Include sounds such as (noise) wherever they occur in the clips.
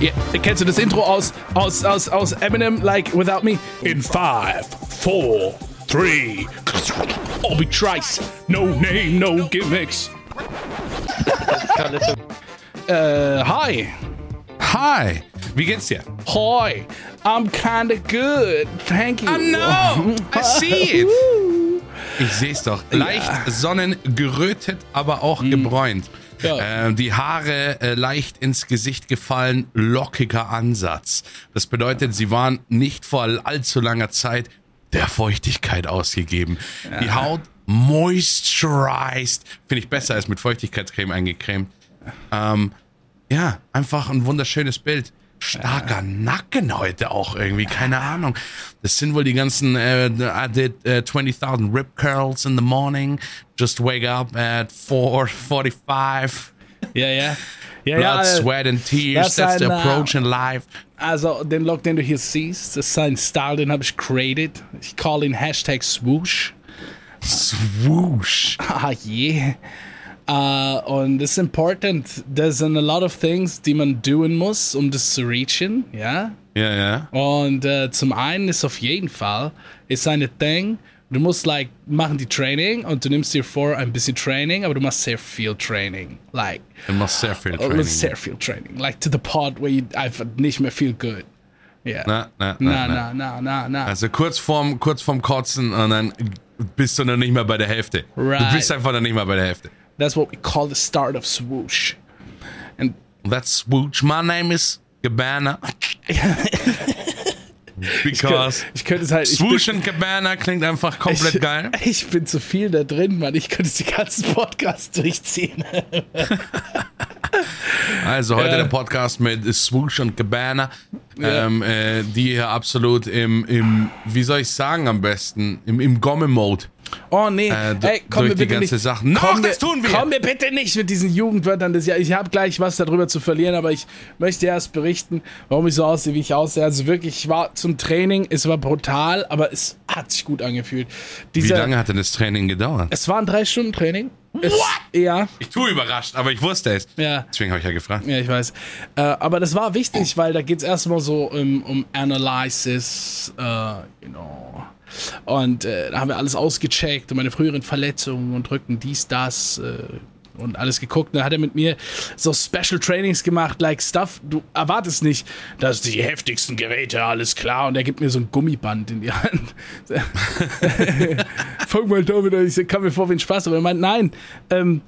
Ja, kennst du das Intro aus, aus, aus, aus Eminem, like Without Me? In five, four, three, Obi Trice, no name, no gimmicks. (laughs) äh, hi. Hi, wie geht's dir? Hi, I'm kinda good, thank you. I know, I see it. Ich seh's doch. Leicht sonnengerötet, aber auch gebräunt. Ja. Äh, die Haare äh, leicht ins Gesicht gefallen, lockiger Ansatz. Das bedeutet, sie waren nicht vor allzu langer Zeit der Feuchtigkeit ausgegeben. Die Haut moisturized. Finde ich besser als mit Feuchtigkeitscreme eingecremt. Ähm, ja, einfach ein wunderschönes Bild. Starker Nacken heute auch irgendwie, keine Ahnung. Das sind wohl die ganzen, äh, I did uh, 20.000 Rip Curls in the morning, just wake up at 4.45. Ja, ja. Ja, Blood, ja, äh, sweat and tears, das that's the ein, äh, approach in life. Also, den Look, den du hier siehst, das ist sein Style, den habe ich created. Ich call ihn Hashtag Swoosh. Swoosh. Ah, yeah. Uh, und es ist important. There's sind a lot of things, die man doing muss, um das zu reachen, ja. Ja, ja. Und äh, zum einen ist auf jeden Fall, ist eine Thing, du musst like machen die Training und du nimmst dir vor ein bisschen Training, aber du machst sehr viel Training. Like, Du machst sehr viel du Training. sehr viel Training. Like to the part where you einfach nicht mehr feel good. Ja. Na, na, Na, na, na, na, na. Also kurz vorm, kurz vorm Kotzen und dann bist du noch nicht mal bei der Hälfte. Du Right. bist einfach noch nicht mal bei der Hälfte. That's what we call the start of swoosh. And That's Swoosh. My name is Cabana. (laughs) Because ich könnte es halt. Swoosh und Cabana klingt einfach komplett ich, geil. (laughs) Ich bin zu viel da drin, Mann. Ich könnte die ganzen Podcasts durchziehen. (laughs) Also heute Ja. der Podcast mit Swoosh und Cabana, Ja. ähm, äh, die hier absolut im, im, wie soll ich sagen am besten, im, im Gomme-Mode. Oh nee, Äh, ey, komm durch mir die bitte ganze nicht. Sache. Noch, komm das tun wir. Komm mir bitte nicht mit diesen Jugendwörtern des Jahres. Ich habe gleich was darüber zu verlieren, aber ich möchte erst berichten, warum ich so aussehe, wie ich aussehe. Also wirklich, ich war zum Training, es war brutal, aber es hat sich gut angefühlt. Wie Dieser, lange hat denn das Training gedauert? Es waren drei Stunden Training. Es, ja, Ich tue überrascht, aber ich wusste es. ja. Deswegen habe ich ja gefragt. Ja, ich weiß. Äh, aber das war wichtig, weil da geht es erstmal so um, um Analysis, äh, you know. Und äh, da haben wir alles ausgecheckt und meine früheren Verletzungen und Rücken, dies, das äh, und alles geguckt. Da hat er mit mir so Special Trainings gemacht, like Stuff. Du erwartest nicht, dass die heftigsten Geräte, alles klar. Und er gibt mir so ein Gummiband in die Hand. Fang mal damit an. Ich kam mir vor wie ein Spaß, aber er meint, nein, ähm,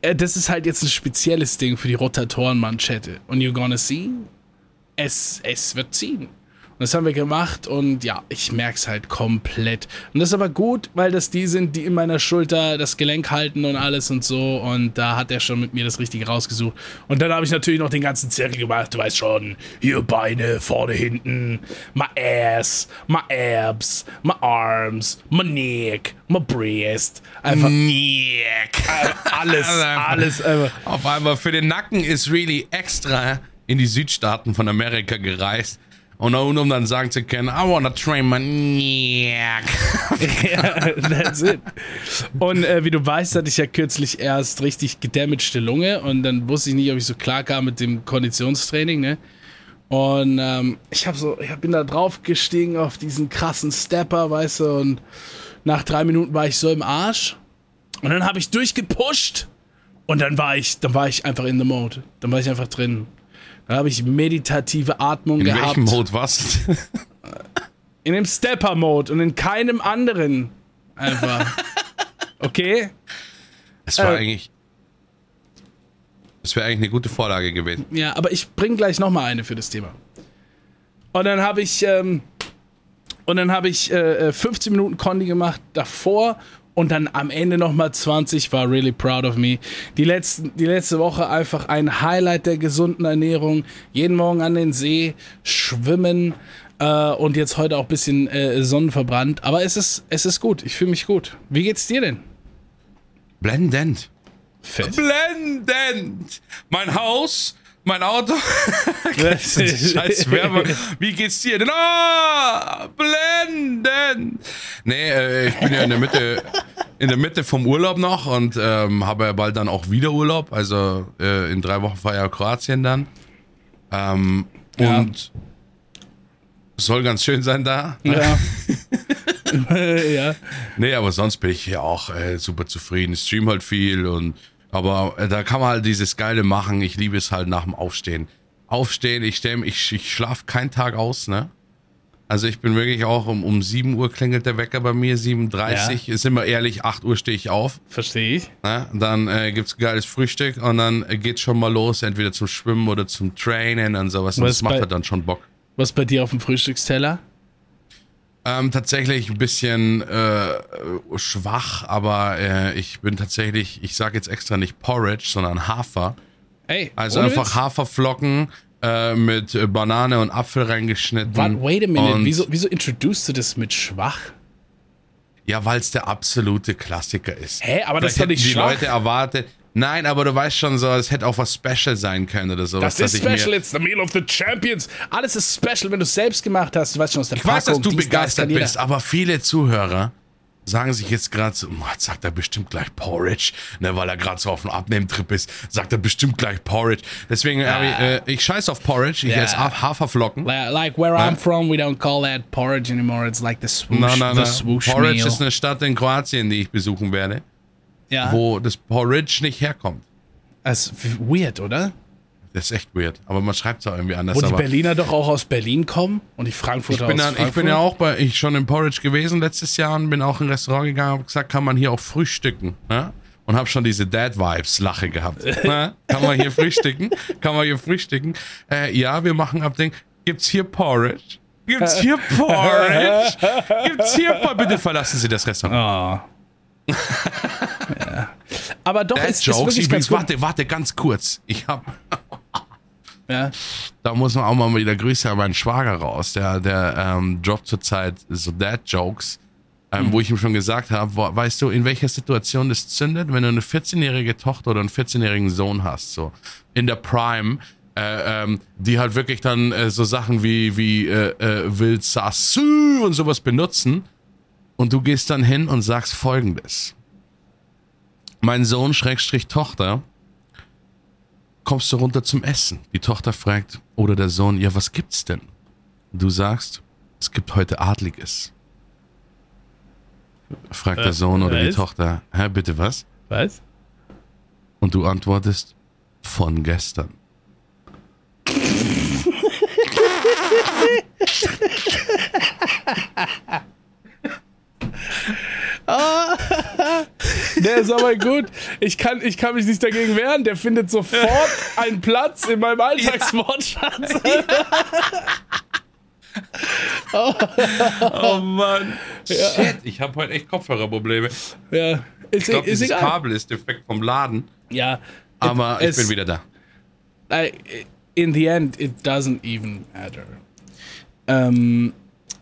äh, das ist halt jetzt ein spezielles Ding für die Rotatorenmanschette. Und you're gonna see, es, es wird ziehen. Und das haben wir gemacht und ja, ich merk's halt komplett. Und das ist aber gut, weil das die sind, die in meiner Schulter das Gelenk halten und alles und so. Und da hat er schon mit mir das Richtige rausgesucht. Und dann habe ich natürlich noch den ganzen Zirkel gemacht. Du weißt schon, hier Beine, vorne, hinten, my ass, my abs, my arms, my neck, my breast. Einfach Niek. alles, (laughs) alles. Einfach. Auf einmal für den Nacken ist really extra in die Südstaaten von Amerika gereist. Und nur um dann sagen zu können, I wanna train my neck. (laughs) ja, that's it. Und äh, wie du weißt, hatte ich ja kürzlich erst richtig gedamagte Lunge und dann wusste ich nicht, ob ich so klar kam mit dem Konditionstraining, ne? Und ähm, ich habe so, ich bin da drauf gestiegen auf diesen krassen Stepper, weißt du, und nach drei Minuten war ich so im Arsch. Und dann habe ich durchgepusht und dann war ich, dann war ich einfach in the mode. Dann war ich einfach drin. Dann habe ich meditative Atmung In gehabt. welchem Mode was? (laughs) In dem Stepper-Mode und in keinem anderen. Einfach. Okay? Es war Äh. eigentlich. Es wäre eigentlich eine gute Vorlage gewesen. Ja, aber ich bring gleich noch mal eine für das Thema. Und dann habe ich ähm, und dann habe ich äh, äh, 15 Minuten Condi gemacht davor und dann am Ende noch mal 20. War really proud of me. Die letzten, die letzte Woche einfach ein Highlight der gesunden Ernährung. Jeden Morgen an den See schwimmen äh, und jetzt heute auch ein bisschen äh, Sonnenverbrannt. Aber es ist es ist gut. Ich fühle mich gut. Wie geht's dir denn? Blendend. Fett. Blendend. Mein Haus, mein Auto. (laughs) Scheiß Werbung. Wie geht's dir denn? Ah, blendend. Nee, äh, ich bin ja in der Mitte, in der Mitte vom Urlaub noch und ähm, habe ja bald dann auch wieder Urlaub. Also äh, in drei Wochen fahre ich ja Kroatien dann. Ähm, Ja. Und soll ganz schön sein da. Ja. (laughs) ja. Nee, aber sonst bin ich hier auch äh, super zufrieden. Ich stream halt viel und aber äh, da kann man halt dieses Geile machen. Ich liebe es halt nach dem Aufstehen. Aufstehen, ich stell, ich, ich schlafe keinen Tag aus, ne? Also ich bin wirklich auch um, um 7 Uhr klingelt der Wecker bei mir, 7.30 Uhr. Ist immer ehrlich, 8 Uhr stehe ich auf. Verstehe ich. Ne? Dann äh, gibt's geiles Frühstück und dann geht's schon mal los, entweder zum Schwimmen oder zum Trainen und sowas. Und Was das macht bei- halt dann schon Bock. Was bei dir auf dem Frühstücksteller? Ähm, tatsächlich ein bisschen äh, schwach, aber äh, ich bin tatsächlich, ich sage jetzt extra nicht Porridge, sondern Hafer. Ey, Also einfach Witz? Haferflocken äh, mit äh, Banane und Apfel reingeschnitten. Warte, wait a minute. Wieso, wieso introducest du das mit schwach? Ja, weil es der absolute Klassiker ist. Hä, aber das ist Vielleicht doch nicht hätten die schwach. Leute erwartet. Nein, aber du weißt schon so, es hätte auch was Special sein können oder sowas. Das ist special, it's the meal of the champions. Alles ist special, wenn du es selbst gemacht hast. Du weißt schon aus der Ich weiß, dass Packung, du dies, begeistert bist, aber viele Zuhörer sagen sich jetzt gerade so, "Oh, jetzt sagt er bestimmt gleich Porridge, ne, weil er gerade so auf dem Abnehmtrip ist, sagt er bestimmt gleich Porridge. Deswegen, hab ich, äh, ich scheiß auf Porridge, ich Ja. esse Ha- Haferflocken. Like, where I'm from, we don't call that porridge anymore. It's like the swoosh, Nein, nein, the nein. swoosh Porridge meal. ist eine Stadt in Kroatien, die ich besuchen werde, ja, wo das Porridge nicht herkommt. das ist weird, oder? Das ist echt weird, aber man schreibt es auch irgendwie anders. Wo die Berliner doch auch aus Berlin kommen und die Frankfurter ich bin, aus dann, ich Frankfurt. bin ja auch bei, ich schon im Porridge gewesen letztes Jahr und bin auch in ein Restaurant gegangen und gesagt, kann man hier auch frühstücken. Ne? Und habe schon diese Dad-Vibes-Lache gehabt. ne? Kann man hier frühstücken? (laughs) Kann man hier frühstücken? Äh, ja, wir machen Abding. Gibt's hier Porridge? Gibt's hier Porridge? Gibt's hier Porridge? Bitte verlassen Sie das Restaurant. Oh. Ja. Aber doch, es ist Dad-Jokes, wirklich übrigens, warte, warte, ganz kurz. Ich hab, (laughs) Ja. da muss man auch mal wieder Grüße an meinen Schwager raus. Der, der ähm, droppt zurzeit so Dad-Jokes, ähm, wo ich ihm schon gesagt habe, weißt du, in welcher Situation das zündet, wenn du eine 14-jährige Tochter oder einen 14-jährigen Sohn hast, so in der Prime, äh, ähm, die halt wirklich dann äh, so Sachen wie, wie äh, äh, Wild Sassü und sowas benutzen und du gehst dann hin und sagst folgendes. Mein Sohn, Schrägstrich Tochter, kommst du runter zum Essen. Die Tochter fragt, oder der Sohn, ja, was gibt's denn? Du sagst, es gibt heute Adliges. Fragt der Sohn oder die was? Tochter, hä, bitte was? Was? Und du antwortest, von gestern. (laughs) (laughs) Der ist aber gut. Ich kann, ich kann mich nicht dagegen wehren. Der findet sofort einen Platz in meinem Alltagswortschatz. (laughs) Oh Mann. Shit, ich habe heute echt Kopfhörerprobleme. Ja, ist, Ich glaube, dieses egal. Kabel ist defekt vom Laden. Ja, Aber es- ich bin wieder da. I, in the end, it doesn't even matter. Ähm,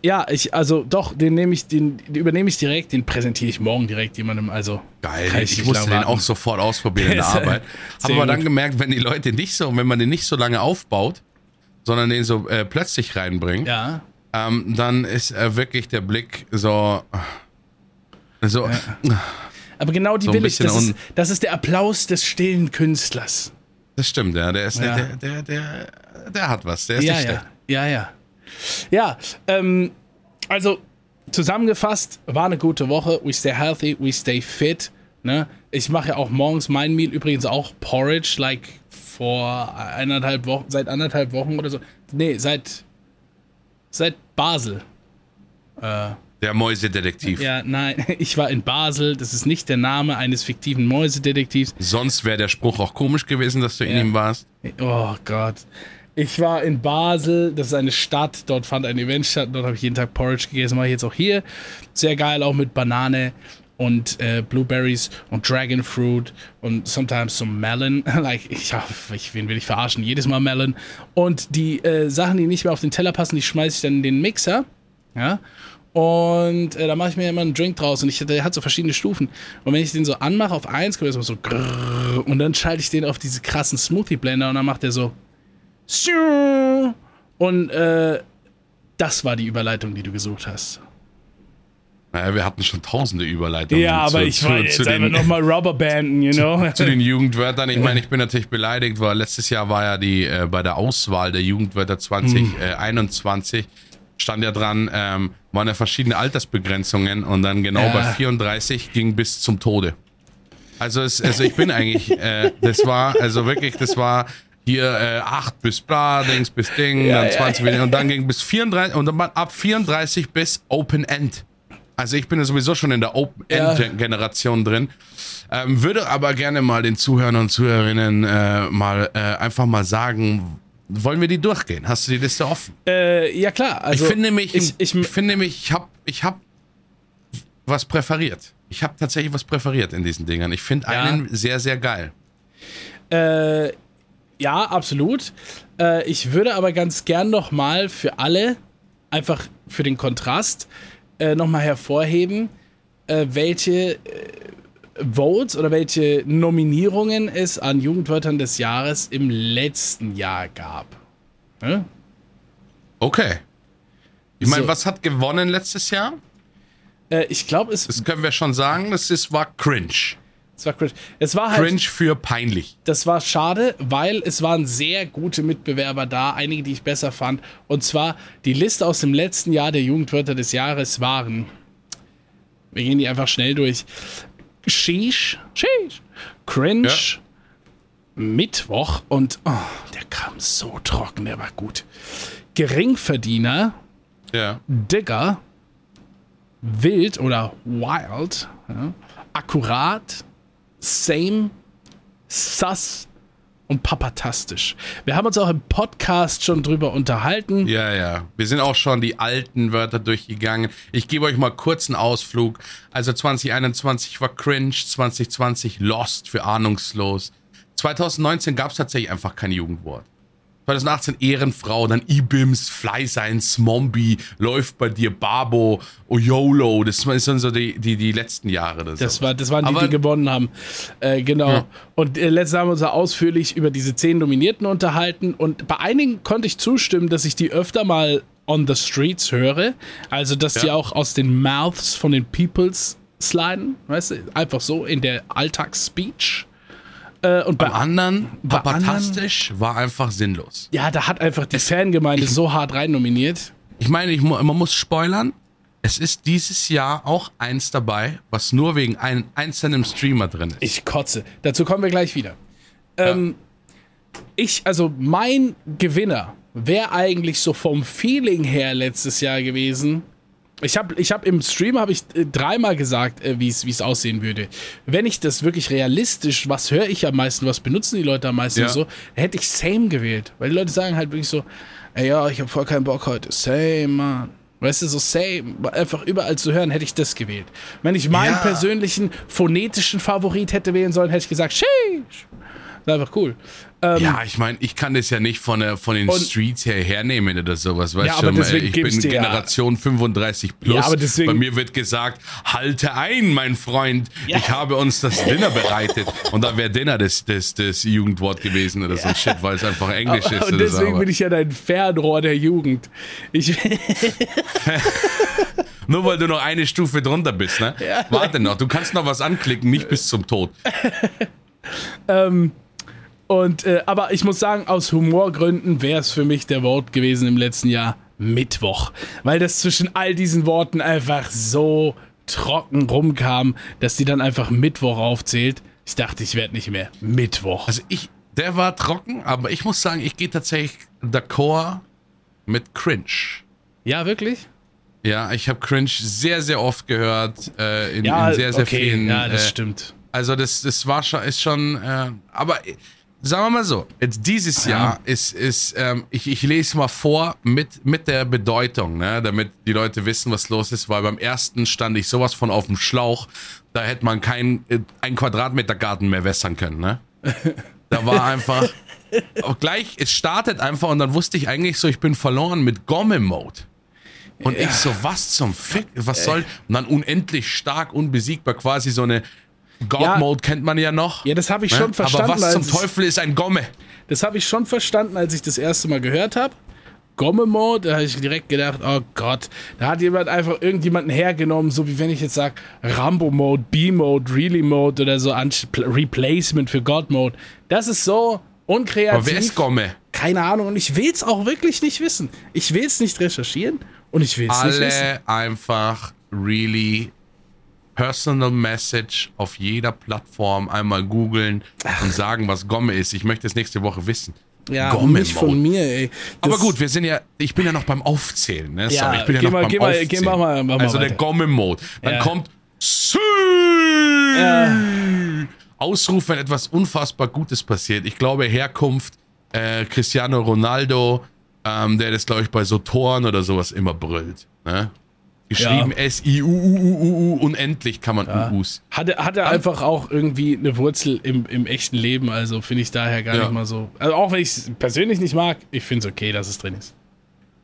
ja, ich, also doch, den nehme ich, den, den übernehme ich direkt, den präsentiere ich morgen direkt jemandem. Also Geil, ich nicht musste den auch sofort ausprobieren in der (laughs) Arbeit. Habe aber dann gemerkt, wenn die Leute nicht so, wenn man den nicht so lange aufbaut, sondern den so äh, plötzlich reinbringt, Ja, ähm, dann ist äh, wirklich der Blick so. so aber genau die So will ich. Das ist, das ist der Applaus des stillen Künstlers. Das stimmt, ja. Der ist Ja. Der, der, der, der hat was. Der ist Ja, nicht ja, schlecht. ja, ja. Ja, ähm, also zusammengefasst, war eine gute Woche. We stay healthy, we stay fit. Ne? Ich mache ja auch morgens mein Meal, übrigens auch Porridge, like vor eineinhalb Wochen, seit anderthalb Wochen oder so. Nee, seit, seit Basel. Der Mäusedetektiv. Ja, nein, (laughs) ich war in Basel. Das ist nicht der Name eines fiktiven Mäusedetektivs. Sonst wäre der Spruch auch komisch gewesen, dass du in Ja. ihm warst. Oh Gott. Ich war in Basel, das ist eine Stadt, dort fand ein Event statt, dort habe ich jeden Tag Porridge gegessen, mache ich jetzt auch hier. Sehr geil, auch mit Banane und äh, Blueberries und Dragon Fruit und sometimes some Melon. (laughs) like, ich, ich, wen will ich verarschen? Jedes Mal Melon. Und die äh, Sachen, die nicht mehr auf den Teller passen, die schmeiße ich dann in den Mixer. Ja. Und äh, da mache ich mir immer einen Drink draus und ich, der hat so verschiedene Stufen. Und wenn ich den so anmache auf eins, kommt erstmal so grrrr, und dann schalte ich den auf diese krassen Smoothie Blender und dann macht der so. Und äh, das war die Überleitung, die du gesucht hast. Naja, wir hatten schon tausende Überleitungen. Ja, aber zu, ich zu, zu jetzt einfach den, nochmal Rubberbanden, you (laughs) know? zu den Jugendwörtern. Ich meine, ich bin natürlich beleidigt, weil letztes Jahr war ja die äh, bei der Auswahl der Jugendwörter 2021 stand ja dran, ähm, waren ja verschiedene Altersbegrenzungen und dann genau Ja. bei 34 ging bis zum Tode. Also, es, also ich bin eigentlich, äh, das war, also wirklich, das war hier äh, 8 bis bla, Dings bis Ding, Ja, dann ja, 20 und dann ging bis 34 und dann ab 34 bis Open End. Also ich bin ja sowieso schon in der Open End Ja. Generation drin. Ähm, würde aber gerne mal den Zuhörern und Zuhörerinnen äh, mal äh, einfach mal sagen, wollen wir die durchgehen? Hast du die Liste offen? Äh, ja, klar. Also, ich finde mich, Ich, ich, ich, finde mich, ich habe ich hab was präferiert. Ich habe tatsächlich was präferiert in diesen Dingern. Ich finde Ja. einen sehr, sehr geil. Äh, ja, absolut. Äh, ich würde aber ganz gern nochmal für alle, einfach für den Kontrast, äh, nochmal hervorheben, äh, welche äh, Votes oder welche Nominierungen es an Jugendwörtern des Jahres im letzten Jahr gab. Ne? Okay. Ich meine, So. was hat gewonnen letztes Jahr? Äh, ich glaube, es, Das können wir schon sagen. Das ist, war cringe. Es war cringe. Es war halt. Cringe für peinlich. Das war schade, weil es waren sehr gute Mitbewerber da, einige, die ich besser fand. Und zwar die Liste aus dem letzten Jahr der Jugendwörter des Jahres waren. Wir gehen die einfach schnell durch. Sheesh, Sheesh, Cringe, Ja. Mittwoch und oh, der kam so trocken, der war gut. Geringverdiener, Ja. Digger, Wild oder Wild, ja, Akkurat, Same, Sus und Papatastisch. Wir haben uns auch im Podcast schon drüber unterhalten. Ja, ja. Wir sind auch schon die alten Wörter durchgegangen. Ich gebe euch mal kurz einen Ausflug. Also 2021 war cringe, 2020 lost für ahnungslos. 2019 gab es tatsächlich einfach kein Jugendwort. 2018 Ehrenfrau, dann Ibims, Fly sein, Smombi, läuft bei dir Babo, Oyolo. Das sind so die, die, die letzten Jahre. Das, so. war, das waren die, die gewonnen haben. Äh, genau. Ja. Und äh, letztes haben wir uns ja ausführlich über diese zehn Nominierten unterhalten. Und bei einigen konnte ich zustimmen, dass ich die öfter mal on the streets höre. Also, dass die Ja. auch aus den Mouths von den Peoples sliden. Weißt du? Einfach so in der Alltagsspeech. Äh, und bei Beim anderen, bei papatastisch, war einfach sinnlos. Ja, da hat einfach die Fangemeinde so hart rein nominiert. Ich meine, ich, man muss spoilern. Es ist dieses Jahr auch eins dabei, was nur wegen einem einzelnen Streamer drin ist. Ich kotze. Dazu kommen wir gleich wieder. Ähm, ich, also mein Gewinner wäre eigentlich so vom Feeling her letztes Jahr gewesen. Ich habe ich hab im Stream habe ich äh, dreimal gesagt, äh, wie es wie es aussehen würde. Wenn ich das wirklich realistisch, was höre ich am meisten, was benutzen die Leute am meisten Ja. und so, hätte ich Same gewählt, weil die Leute sagen halt wirklich so, ey, ja, ich habe voll keinen Bock heute. Same, Mann. Weißt du, so same, einfach überall zu hören, hätte ich das gewählt. Wenn ich meinen Ja. persönlichen phonetischen Favorit hätte wählen sollen, hätte ich gesagt, sheesh. Das ist einfach cool. Ähm, ja, ich meine, ich kann das ja nicht von, der, von den Und- Streets her hernehmen oder sowas. Weißt Ja, du, aber deswegen ich bin dir ja. Generation 35 plus. Ja, aber deswegen- Bei mir wird gesagt, halte ein, mein Freund. Ja. Ich habe uns das Dinner bereitet. Und da wäre Dinner das, das, das Jugendwort gewesen oder so ein Shit, weil es einfach Englisch ist. und oder so, deswegen aber- bin ich ja dein Fernrohr der Jugend. Ich, (laughs) (laughs) Nur weil du noch eine Stufe drunter bist, ne? Warte noch, du kannst noch was anklicken, nicht bis zum Tod. (laughs) und, äh, aber ich muss sagen, aus Humorgründen wäre es für mich der Wort gewesen im letzten Jahr Mittwoch. Weil das zwischen all diesen Worten einfach so trocken rumkam, dass die dann einfach Mittwoch aufzählt. Ich dachte, ich werde nicht mehr Mittwoch. Also ich, der war trocken, aber ich muss sagen, ich gehe tatsächlich d'accord mit Cringe. Ja, wirklich? Ja, ich habe Cringe sehr, sehr oft gehört, äh, in, Ja, in sehr, sehr okay, vielen. ja, das äh, stimmt. Also das, das war schon, ist schon, äh, aber sagen wir mal so, jetzt dieses Jahr ist, ist ähm, ich, ich lese mal vor mit, mit der Bedeutung, ne, damit die Leute wissen, was los ist, weil beim ersten stand ich sowas von auf dem Schlauch, da hätte man keinen äh, ein Quadratmeter Garten mehr wässern können, ne? (laughs) Da war einfach, auch gleich, es startet einfach und dann wusste ich eigentlich so, ich bin verloren mit Gomme-Mode. Und ich so, was zum Fick, was soll, und dann unendlich stark, unbesiegbar, quasi so eine God-Mode kennt man ja noch. Ja, das habe ich Ne? schon verstanden. Aber was zum Teufel ist ein Gomme? Das habe ich schon verstanden, als ich das erste Mal gehört habe. Gomme-Mode, da habe ich direkt gedacht, oh Gott, da hat jemand einfach irgendjemanden hergenommen, so wie wenn ich jetzt sage, Rambo-Mode, B-Mode, Really-Mode oder so, Replacement für God-Mode. Das ist so unkreativ. Aber wer ist Gomme? Keine Ahnung und ich will es auch wirklich nicht wissen. Ich will es nicht recherchieren und ich will es nicht wissen. Alle einfach really Personal Message auf jeder Plattform einmal googeln und sagen, was Gomme ist. Ich möchte es nächste Woche wissen. Ja, Gomme nicht von mir, ey. Das Aber gut, wir sind ja, ich bin ja noch beim Aufzählen, ne? Ja, Sorry, ich bin ja noch mal, beim geh Aufzählen. geh mal, mal, mal also der. Gomme-Mode. Dann Ja. kommt Sü Ausruf, wenn etwas unfassbar Gutes passiert. Ich glaube, Herkunft äh, Cristiano Ronaldo, ähm, der das, glaube ich, bei so Toren oder sowas immer brüllt. Ne? Geschrieben S-I-U-U-U-U, unendlich kann man U-Us. Hat, er- hat er einfach auch irgendwie eine Wurzel im, im echten Leben, also finde ich daher gar Ja. nicht mal so. Also auch wenn ich es persönlich nicht mag, ich finde es okay, dass es drin ist.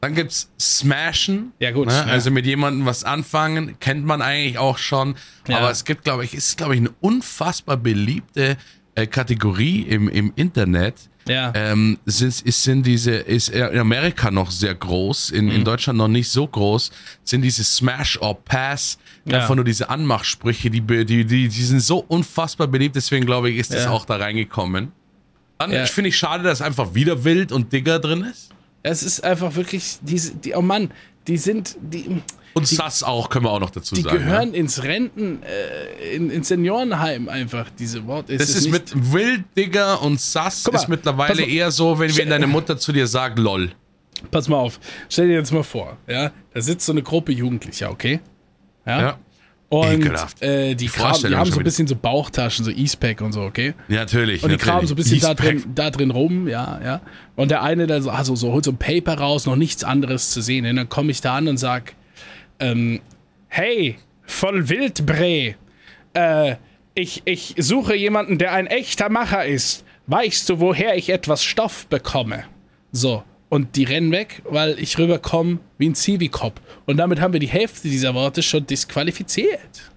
Dann gibt's Smashen. Ja, gut, Ne? ja. Also mit jemandem was anfangen, kennt man eigentlich auch schon. Ja. Aber es gibt, glaube ich, ist, glaube ich, eine unfassbar beliebte äh, Kategorie im, im Internet. Ja. Ähm, sind, ist, sind diese, ist in Amerika noch sehr groß, in, Mhm. in Deutschland noch nicht so groß, sind diese Smash or Pass, Ja. einfach nur diese Anmachsprüche, die, die, die, die sind so unfassbar beliebt, deswegen glaube ich, ist das Ja. auch da reingekommen. Dann Ja. finde ich schade, dass einfach wieder Wild und Digger drin ist. Es ist einfach wirklich, diese, die, oh Mann, die sind, die, Und Sass auch, können wir auch noch dazu die sagen. gehören ja. ins Renten, äh, in, ins Seniorenheim einfach, diese Worte. Das ist, mit Wild, Digger und Sass mal, ist mittlerweile eher so, wenn, wenn deine Mutter zu dir sagt, lol. Pass mal auf, stell dir jetzt mal vor, ja, da sitzt so eine Gruppe Jugendlicher, okay? Ja, Und äh, die, Kram, die haben so ein bisschen so Bauchtaschen, so Eastpack und so, okay? ja natürlich. Und die natürlich. kramen so ein bisschen da drin, da drin rum, ja, ja. Und der eine, der so, also so holt so ein Paper raus, noch nichts anderes zu sehen. Und dann komme ich da an und sag, ähm, hey, voll Wildbrä, äh, ich, ich suche jemanden, der ein echter Macher ist. Weißt du, woher ich etwas Stoff bekomme? So. Und die rennen weg, weil ich rüberkomme wie ein Zivikop. Und damit haben wir die Hälfte dieser Worte schon disqualifiziert.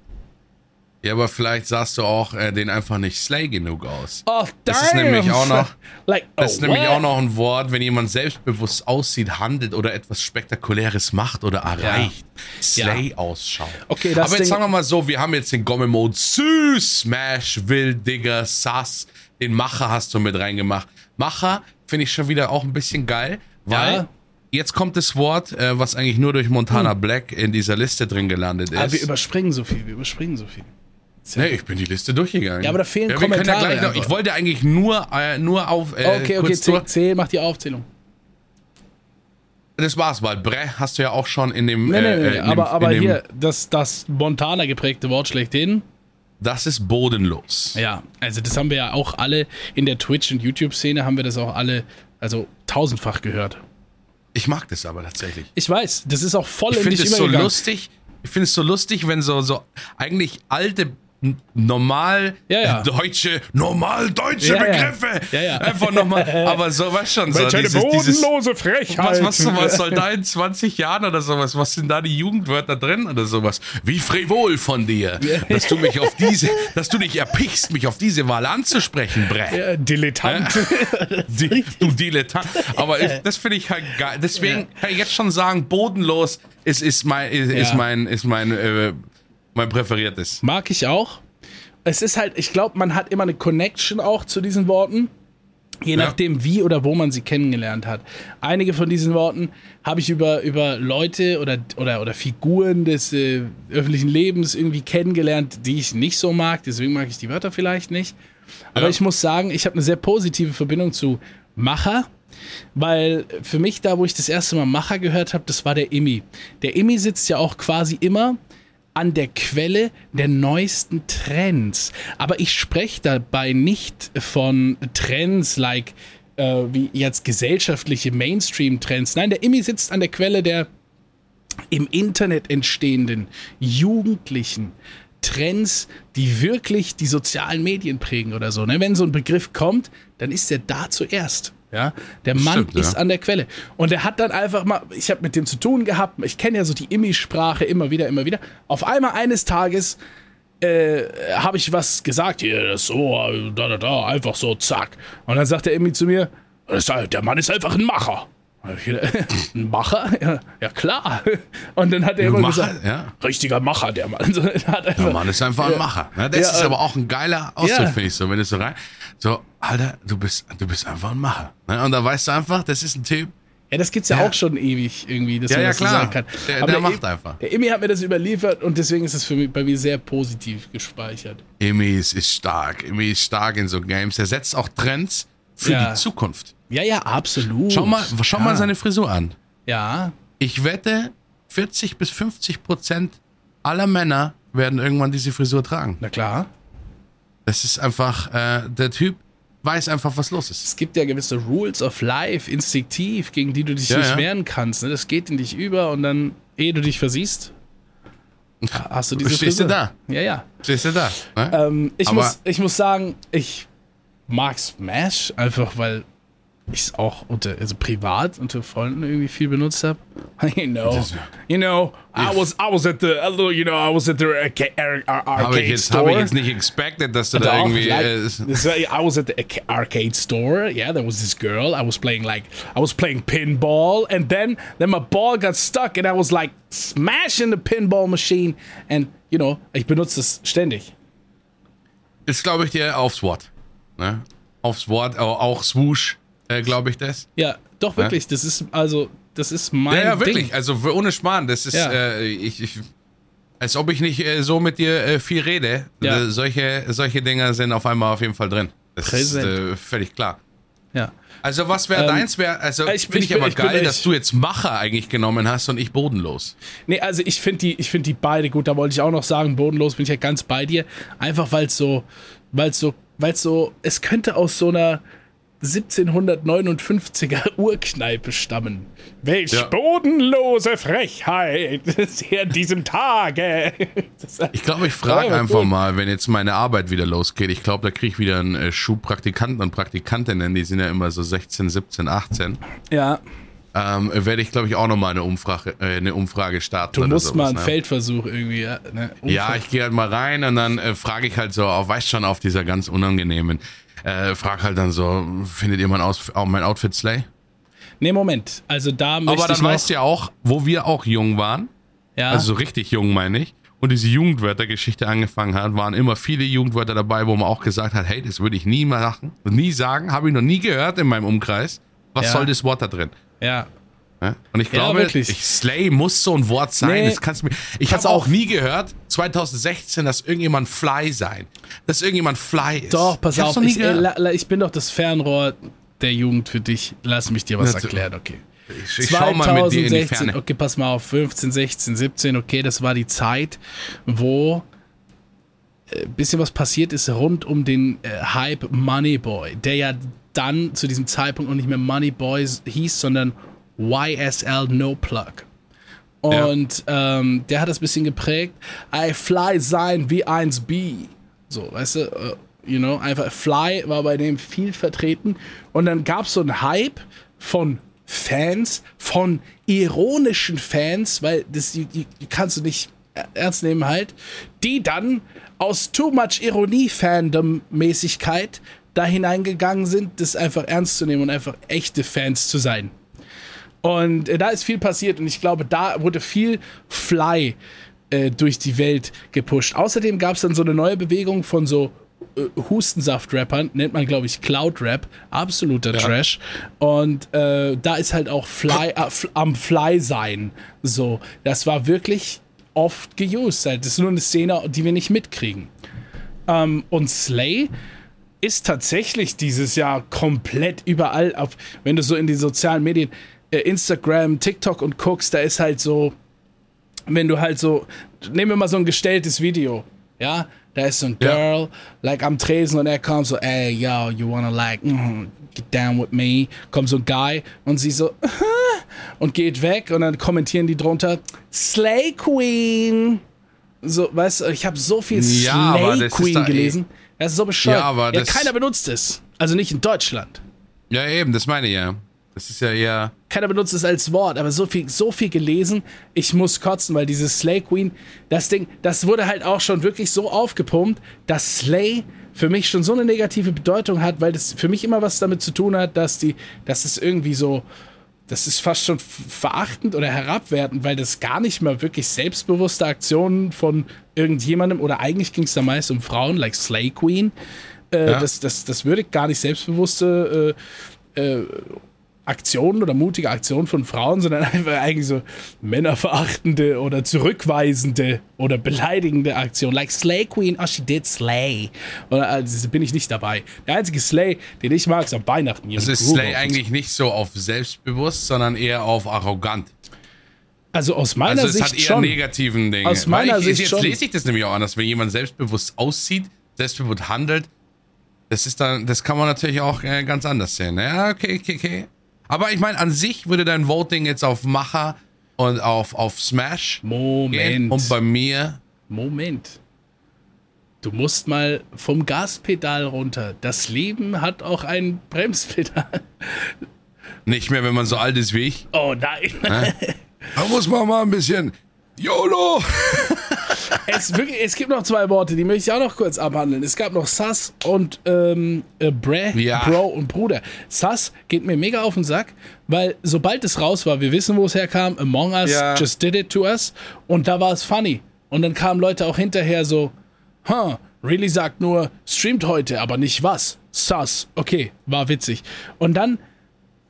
Ja, aber vielleicht sahst du auch äh, den einfach nicht slay genug aus. Oh, Das ist nämlich auch noch- Like, Das oh, ist nämlich what? auch noch ein Wort, wenn jemand selbstbewusst aussieht, handelt oder etwas Spektakuläres macht oder erreicht. Slay ausschaut. Okay, das Aber jetzt Ding- sagen wir mal so, wir haben jetzt den Gomme-Mode Süß, Smash, Wild, Digger, Sass. Den Macher hast du mit reingemacht. Macher finde ich schon wieder auch ein bisschen geil, weil Ja. jetzt kommt das Wort, äh, was eigentlich nur durch Montana Black in dieser Liste drin gelandet ist. Aber Hm. Ah, wir überspringen so viel, wir überspringen so viel. Nee, ich bin die Liste durchgegangen. Ja, aber da fehlen können Kommentare gleich noch, ich wollte eigentlich nur, äh, nur auf. Äh, Okay, okay, zähl, zähl, mach die Aufzählung. Das war's, weil Bre hast du ja auch schon in dem. Nee, nee, äh, nee, dem- aber, aber in dem, hier, das, das Montana geprägte Wort schlechthin. Das ist bodenlos. Ja, also das haben wir ja auch alle in der Twitch- und YouTube-Szene, haben wir das auch alle, also tausendfach gehört. Ich mag das aber tatsächlich. Ich weiß, das ist auch voll Ich in finde dich es so lustig. Ich finde es so lustig, wenn so, so eigentlich alte, normal Ja, ja. deutsche, normal deutsche Ja. Begriffe. Einfach nochmal, (laughs) aber so was schon. So, dieses, dieses, Frechheit. was, was, was soll da in 20 Jahren oder sowas? Was sind da die Jugendwörter drin oder sowas? Wie frivol von dir, dass du mich auf diese, dass du dich erpichst, mich auf diese Wahl anzusprechen, Bre. Ja, Dilettant. Die, du Dilettant. Aber das finde ich halt geil. Deswegen kann ich jetzt schon sagen, bodenlos ist, ist mein, ist, ist mein, ist mein, äh, mein präferiertes. Mag ich auch. Es ist halt, ich glaube, man hat immer eine Connection auch zu diesen Worten. Je nachdem, wie oder wo man sie kennengelernt hat. Einige von diesen Worten habe ich über, über Leute oder, oder, oder Figuren des äh, öffentlichen Lebens irgendwie kennengelernt, die ich nicht so mag. Deswegen mag ich die Wörter vielleicht nicht. Aber Ja. ich muss sagen, ich habe eine sehr positive Verbindung zu Macher. Weil für mich, da wo ich das erste Mal Macher gehört habe, das war der Immi. Der Immi sitzt ja auch quasi immer an der Quelle der neuesten Trends. Aber ich spreche dabei nicht von Trends like äh, wie jetzt gesellschaftliche Mainstream-Trends. Nein, der Immi sitzt an der Quelle der im Internet entstehenden jugendlichen Trends, die wirklich die sozialen Medien prägen oder so. Ne? Wenn so ein Begriff kommt, dann ist er da zuerst. Ja? Der Mann Stimmt, ja. ist an der Quelle. Und er hat dann einfach mal, ich habe mit dem zu tun gehabt, ich kenne ja so die Immi-Sprache immer wieder, immer wieder. Auf einmal eines Tages äh, habe ich was gesagt, hier, so, da, da, da, einfach so, zack. Und dann sagt der Immi zu mir, halt- der Mann ist einfach ein Macher. (laughs) Ein Macher? Ja, ja, klar. Und dann hat er immer Macher, gesagt, ja. richtiger Macher, der Mann. (laughs) So, hat einfach, Der Mann ist einfach ein Ja. Macher. Ne? Das Ja, ist aber auch ein geiler Ausdruck, ja. finde ich so. Wenn du so rein, so, Alter, du bist, du bist einfach ein Macher. Ne? Und da weißt du einfach, das ist ein Typ, Ja, das gibt's ja, Ja. auch schon ewig irgendwie, dass Ja, man ja, das so klar. sagen kann. Der- Aber der Im- macht einfach. Der Imi hat mir das überliefert und deswegen ist es für mich, bei mir sehr positiv gespeichert. Emi ist, ist stark. Emi ist stark in so Games. Er setzt auch Trends für Ja. die Zukunft. Ja, ja, absolut. Schau mal, schau ja. mal seine Frisur an. Ja, Ich wette, 40 bis 50 Prozent aller Männer werden irgendwann diese Frisur tragen. na klar. Das ist einfach, äh, der Typ weiß einfach, was los ist. Es gibt ja gewisse Rules of Life, instinktiv, gegen die du dich Ja, nicht ja. wehren kannst. Ne? Das geht in dich über und dann, ehe du dich versiehst, hast du diese Stehst du Frisur. da? Ja, ja. Stehst du da? Ne? Ähm, ich, Aber- muss, ich muss sagen, ich mag Smash einfach, weil ich es auch unter, also privat unter Freunden irgendwie viel benutzt habe. (laughs) You know, you know, I was, I was at the, you know, I was at the arca ar ar Habe arcade ich, jetzt, store. hab ich jetzt nicht expected, dass du da Doch, irgendwie. like, Äh, I was at the arca- arcade store. Yeah, there was this girl. I was playing like I was playing pinball, and then then my ball got stuck, and I was like smashing the pinball machine. And you know, ich benutze es ständig. ist, glaube ich, dir aufs Wort. Ne? Aufs Wort, auch, auch Swoosh, äh, glaube ich das. Ja, doch wirklich. Das ist also das ist mein Ja, ja, wirklich. Ding. Also ohne Schmarrn, das ist, Ja. äh, ich, ich, als ob ich nicht äh, so mit dir äh, viel rede. Ja. Äh, solche, solche Dinger sind auf einmal auf jeden Fall drin. Das Präsent. ist äh, völlig klar. Ja. Also was wäre Ähm, deins? Wär, also ich- finde ich, ich bin- aber ich geil, dass du jetzt Macher eigentlich genommen hast und ich bodenlos. Nee, also ich finde die, ich finde die beide gut. Da wollte ich auch noch sagen, bodenlos bin ich ja ganz bei dir. Einfach weil es so, weil es so, weil es so, es könnte aus so einer 1759er Urkneipe stammen. Welch Ja. bodenlose Frechheit (laughs) hier an diesem Tage. Ich glaube, ich frage Ja, einfach gut. mal, wenn jetzt meine Arbeit wieder losgeht. Ich glaube, da kriege ich wieder einen äh, Schub Praktikanten und Praktikantinnen, die sind ja immer so 16, 17, 18. ja, Ähm, werde ich, glaube ich, auch nochmal eine Umfrage, äh, eine Umfrage starten. du musst sowas, mal einen ne? Feldversuch irgendwie. Ja, ne? Ja, ich gehe halt mal rein und dann äh, frage ich halt so, auch, weißt schon, auf dieser ganz unangenehmen, äh, frag halt dann so, findet ihr mein, Aus mein Outfit Slay? Nee, Moment. Also da möchte Aber dann ich noch, weißt du ja auch, wo wir auch jung waren, ja, also so richtig jung meine ich, und diese Jugendwörtergeschichte angefangen hat, waren immer viele Jugendwörter dabei, wo man auch gesagt hat, hey, das würde ich nie machen, nie sagen, habe ich noch nie gehört in meinem Umkreis. Was Ja. soll das Wort da drin? Ja. Ja? Und ich Ja, glaube, wirklich. ich, Slay muss so ein Wort sein. Nee. Das kannst du mir, ich habe auch nie gehört, 2016, dass irgendjemand Fly sein. Dass irgendjemand Fly ist. Doch, pass ich auf, ich, äh, gehört. la, la, ich bin doch das Fernrohr der Jugend für dich. Lass mich dir was Natu- erklären, okay. ich ich schau mal mit dir in die 2016, Ferne. okay, pass mal auf, 15, 16, 17, okay, das war die Zeit, wo ein bisschen was passiert ist rund um den äh, Hype Moneyboy, der ja dann zu diesem Zeitpunkt noch nicht mehr Moneyboy hieß, sondern YSL No Plug. Und ähm, der hat das ein bisschen geprägt. I fly sein wie 1B. So, weißt du, äh, you know, einfach Fly war bei dem viel vertreten. Und dann gab es so einen Hype von Fans, von ironischen Fans, weil das die, die, die kannst du nicht ernst nehmen halt, die dann aus too much Ironie-Fandom-Mäßigkeit da hineingegangen sind, das einfach ernst zu nehmen und einfach echte Fans zu sein. Und äh, da ist viel passiert und ich glaube, da wurde viel Fly äh, durch die Welt gepusht. Außerdem gab es dann so eine neue Bewegung von so äh, Hustensaft-Rappern, nennt man, glaube ich, Cloud-Rap, absoluter Trash. Und äh, da ist halt auch Fly, äh, am Fly sein. So, das war wirklich oft geused. Das ist nur eine Szene, die wir nicht mitkriegen. Ähm, und Slay ist tatsächlich dieses Jahr komplett überall auf, wenn du so in die sozialen Medien, äh, Instagram, TikTok und guckst, da ist halt so, wenn du halt so, nehmen wir mal so ein gestelltes Video, ja, da ist so ein Ja. Girl, like am Tresen und er kommt so, ey, yo, you wanna like, mm, get down with me, kommt so ein Guy und sie so, und geht weg und dann kommentieren die drunter, Slay Queen. So, weißt du, ich habe so viel Ja, Slay Queen da eh- gelesen. Das ist so bescheuert. Ja, aber das- keiner benutzt es. Also nicht in Deutschland. Ja, eben, das meine ich ja. Das ist ja eher. Keiner benutzt es als Wort, aber so viel, so viel gelesen, ich muss kotzen, weil dieses Slay Queen, das Ding, das wurde halt auch schon wirklich so aufgepumpt, dass Slay für mich schon so eine negative Bedeutung hat, weil das für mich immer was damit zu tun hat, dass die, dass es irgendwie so das ist fast schon verachtend oder herabwertend, weil das gar nicht mal wirklich selbstbewusste Aktionen von irgendjemandem oder eigentlich ging es da meist um Frauen, like Slay Queen. Äh, ja. das, das, das würde gar nicht selbstbewusste äh, äh, Aktionen oder mutige Aktionen von Frauen, sondern einfach eigentlich so männerverachtende oder zurückweisende oder beleidigende Aktionen. Like Slay Queen, oh, she did Slay. Oder also bin ich nicht dabei. Der einzige Slay, den ich mag, ist am Weihnachten. Das ist Slay eigentlich nicht so auf selbstbewusst, sondern eher auf arrogant. Also aus meiner also es Sicht hat eher schon. negativen Dinge. Aus meiner ich, Sicht jetzt schon. lese ich das nämlich auch anders, wenn jemand selbstbewusst aussieht, selbstbewusst handelt, das ist dann, das kann man natürlich auch äh, ganz anders sehen. Ja, okay, okay, okay. Aber ich meine, an sich würde dein Voting jetzt auf Macher und auf, auf Smash Moment. gehen. Und bei mir. Moment. Du musst mal vom Gaspedal runter. Das Leben hat auch ein Bremspedal. Nicht mehr, wenn man so alt ist wie ich. Oh nein. Da muss man mal ein bisschen YOLO! Es, wirklich, es gibt noch zwei Worte, die möchte ich auch noch kurz abhandeln. Es gab noch Sass und ähm, äh, Bre, ja. Bro und Bruder. Sass geht mir mega auf den Sack, weil sobald es raus war, wir wissen, wo es herkam, Among Us ja. just did it to us und da war es funny. Und dann kamen Leute auch hinterher so, huh, Really sagt nur, streamt heute, aber nicht was. Sass, okay, war witzig. Und dann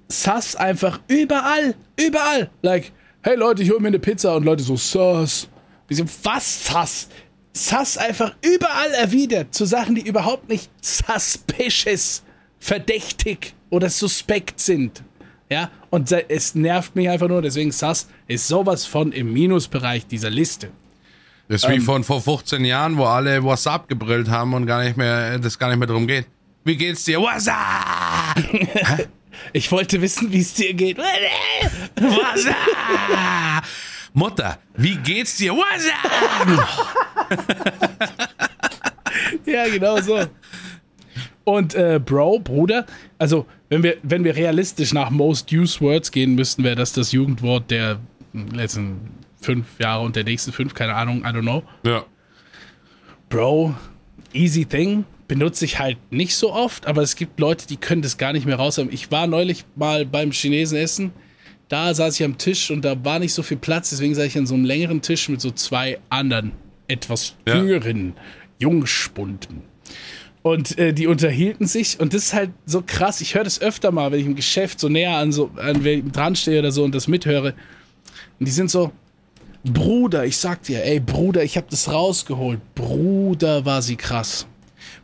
Sass einfach überall, überall. Like, hey Leute, ich hol mir eine Pizza und Leute so, Sass. Sind, was Sass? Sass einfach überall erwidert zu Sachen, die überhaupt nicht suspicious, verdächtig oder suspekt sind. Ja, und es nervt mich einfach nur, deswegen Sass ist sowas von im Minusbereich dieser Liste. Das ist ähm, wie von vor 15 Jahren, wo alle WhatsApp gebrillt haben und gar nicht mehr, das gar nicht mehr darum geht. Wie geht's dir? (laughs) WhatsApp! ich wollte wissen, wie es dir geht. (laughs) WhatsApp! Mutter, wie geht's dir? (laughs) ja, genau so. Und äh, Bro, Bruder, also wenn wir, wenn wir realistisch nach Most Used Words gehen müssten, wäre das das Jugendwort der letzten fünf Jahre und der nächsten fünf, keine Ahnung, I don't know. Ja. Bro, easy thing, benutze ich halt nicht so oft, aber es gibt Leute, die können das gar nicht mehr raushaben. Ich war neulich mal beim Chinesen essen da saß ich am Tisch und da war nicht so viel Platz, deswegen saß ich an so einem längeren Tisch mit so zwei anderen, etwas ja. jüngeren Jungspunden. Und äh, die unterhielten sich und das ist halt so krass. Ich höre das öfter mal, wenn ich im Geschäft so näher an so an dran stehe oder so und das mithöre. Und die sind so, Bruder, ich sag dir, ey Bruder, ich hab das rausgeholt. Bruder, war sie krass.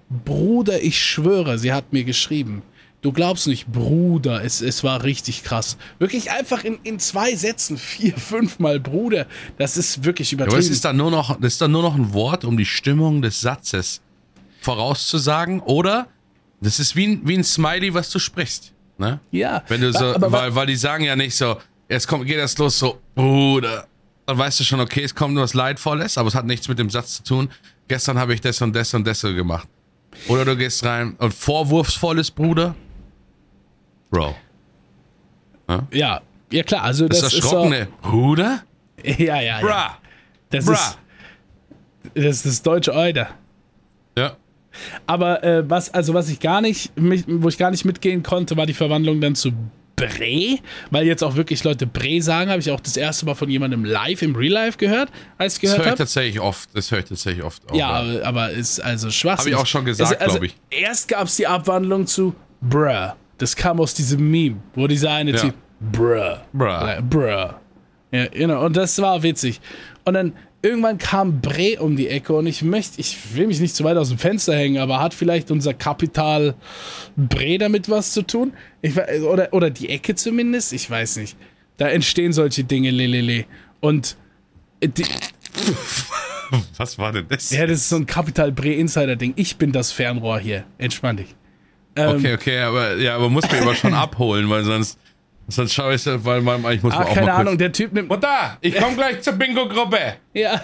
Bruder, ich schwöre, sie hat mir geschrieben. Du glaubst nicht, Bruder, es, es war richtig krass. Wirklich einfach in, in zwei Sätzen, vier, fünfmal Bruder. Das ist wirklich übertrieben. Aber es ist dann nur noch, das ist dann nur noch ein Wort, um die Stimmung des Satzes vorauszusagen. Oder das ist wie ein, wie ein Smiley, was du sprichst. Ne? Ja. Wenn du so, aber, weil, weil die sagen ja nicht so, jetzt kommt, geht das los so, Bruder. Dann weißt du schon, okay, es kommt nur was Leidvolles, aber es hat nichts mit dem Satz zu tun. Gestern habe ich das und das und das gemacht. Oder du gehst rein und vorwurfsvolles Bruder Bro. Ja, ja, ja klar. Also das, das erschrockene ist so, Bruder? (laughs) Ja, ja, ja. Bra. Das Bra. ist das ist das deutsche Euder. Ja. Aber äh, was, also was ich gar nicht, wo ich gar nicht mitgehen konnte, war die Verwandlung dann zu Bre, weil jetzt auch wirklich Leute Bre sagen, habe ich auch das erste Mal von jemandem live im Real Life gehört, als ich gehört habe. Das höre ich tatsächlich oft, das höre ich tatsächlich oft. Auch, ja, aber, aber ist also schwachsinnig. Habe ich auch schon gesagt, also, glaube ich. Erst gab es die Abwandlung zu Bruh. Das kam aus diesem Meme, wo dieser eine ja. Typ, bruh, bruh, bruh. Ja, genau, und das war witzig. Und dann irgendwann kam Bre um die Ecke und ich möchte, ich will mich nicht zu weit aus dem Fenster hängen, aber hat vielleicht unser Kapital Bre damit was zu tun? Ich, oder, oder die Ecke zumindest? Ich weiß nicht. Da entstehen solche Dinge, lelele. Und die, (laughs) was war denn das? Ja, das ist so ein Kapital Bre Insider Ding. Ich bin das Fernrohr hier. Entspann dich. Ähm, okay, okay, aber, ja, aber muss mir aber schon abholen, weil sonst. Sonst schaue ich, weil man, ich muss Ach, auch keine mal Ahnung, der Typ nimmt. Mutter, ich komme gleich zur Bingo-Gruppe. Ja.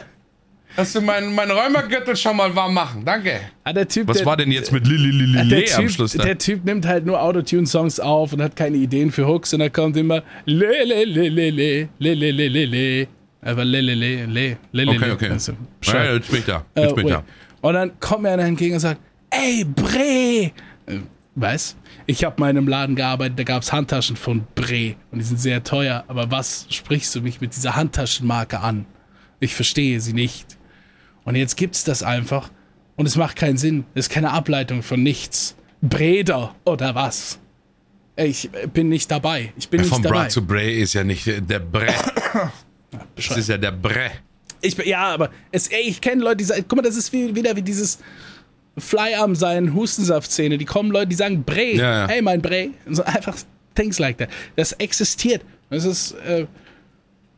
Dass du meinen mein Räumergürtel schon mal warm machen. Danke. Ah, der typ, Was der, war denn jetzt mit Lili Lili Li, Li am Schluss? Dann? Der Typ nimmt halt nur Autotune-Songs auf und hat keine Ideen für Hooks und da kommt immer Lelelelele, Lelelelele. Aber Lelele, Le, Lelele. Okay, okay. Also, ja, jetzt bin ich da. Jetzt bin ich da. Und dann kommt mir einer entgegen und sagt: Ey, Bre! Weiß? Ich habe mal in einem Laden gearbeitet, da gab es Handtaschen von Bre und die sind sehr teuer. Aber was sprichst du mich mit dieser Handtaschenmarke an? Ich verstehe sie nicht. Und jetzt gibt's das einfach und es macht keinen Sinn. Es ist keine Ableitung von nichts. Breder oder was? Ich bin nicht dabei. Ich bin Ja, nicht Von dabei. Bra zu Bray ist ja nicht der Bre. Das ist ja der Bre. Ich, ja, aber es, ey, ich kenne Leute, die sagen, guck mal, das ist wie, wieder wie dieses Flyarm sein Hustensaft-Szene. Die kommen Leute, die sagen Bre, Ja, ja. hey mein. Und So einfach things like that. Das existiert. Das ist, äh,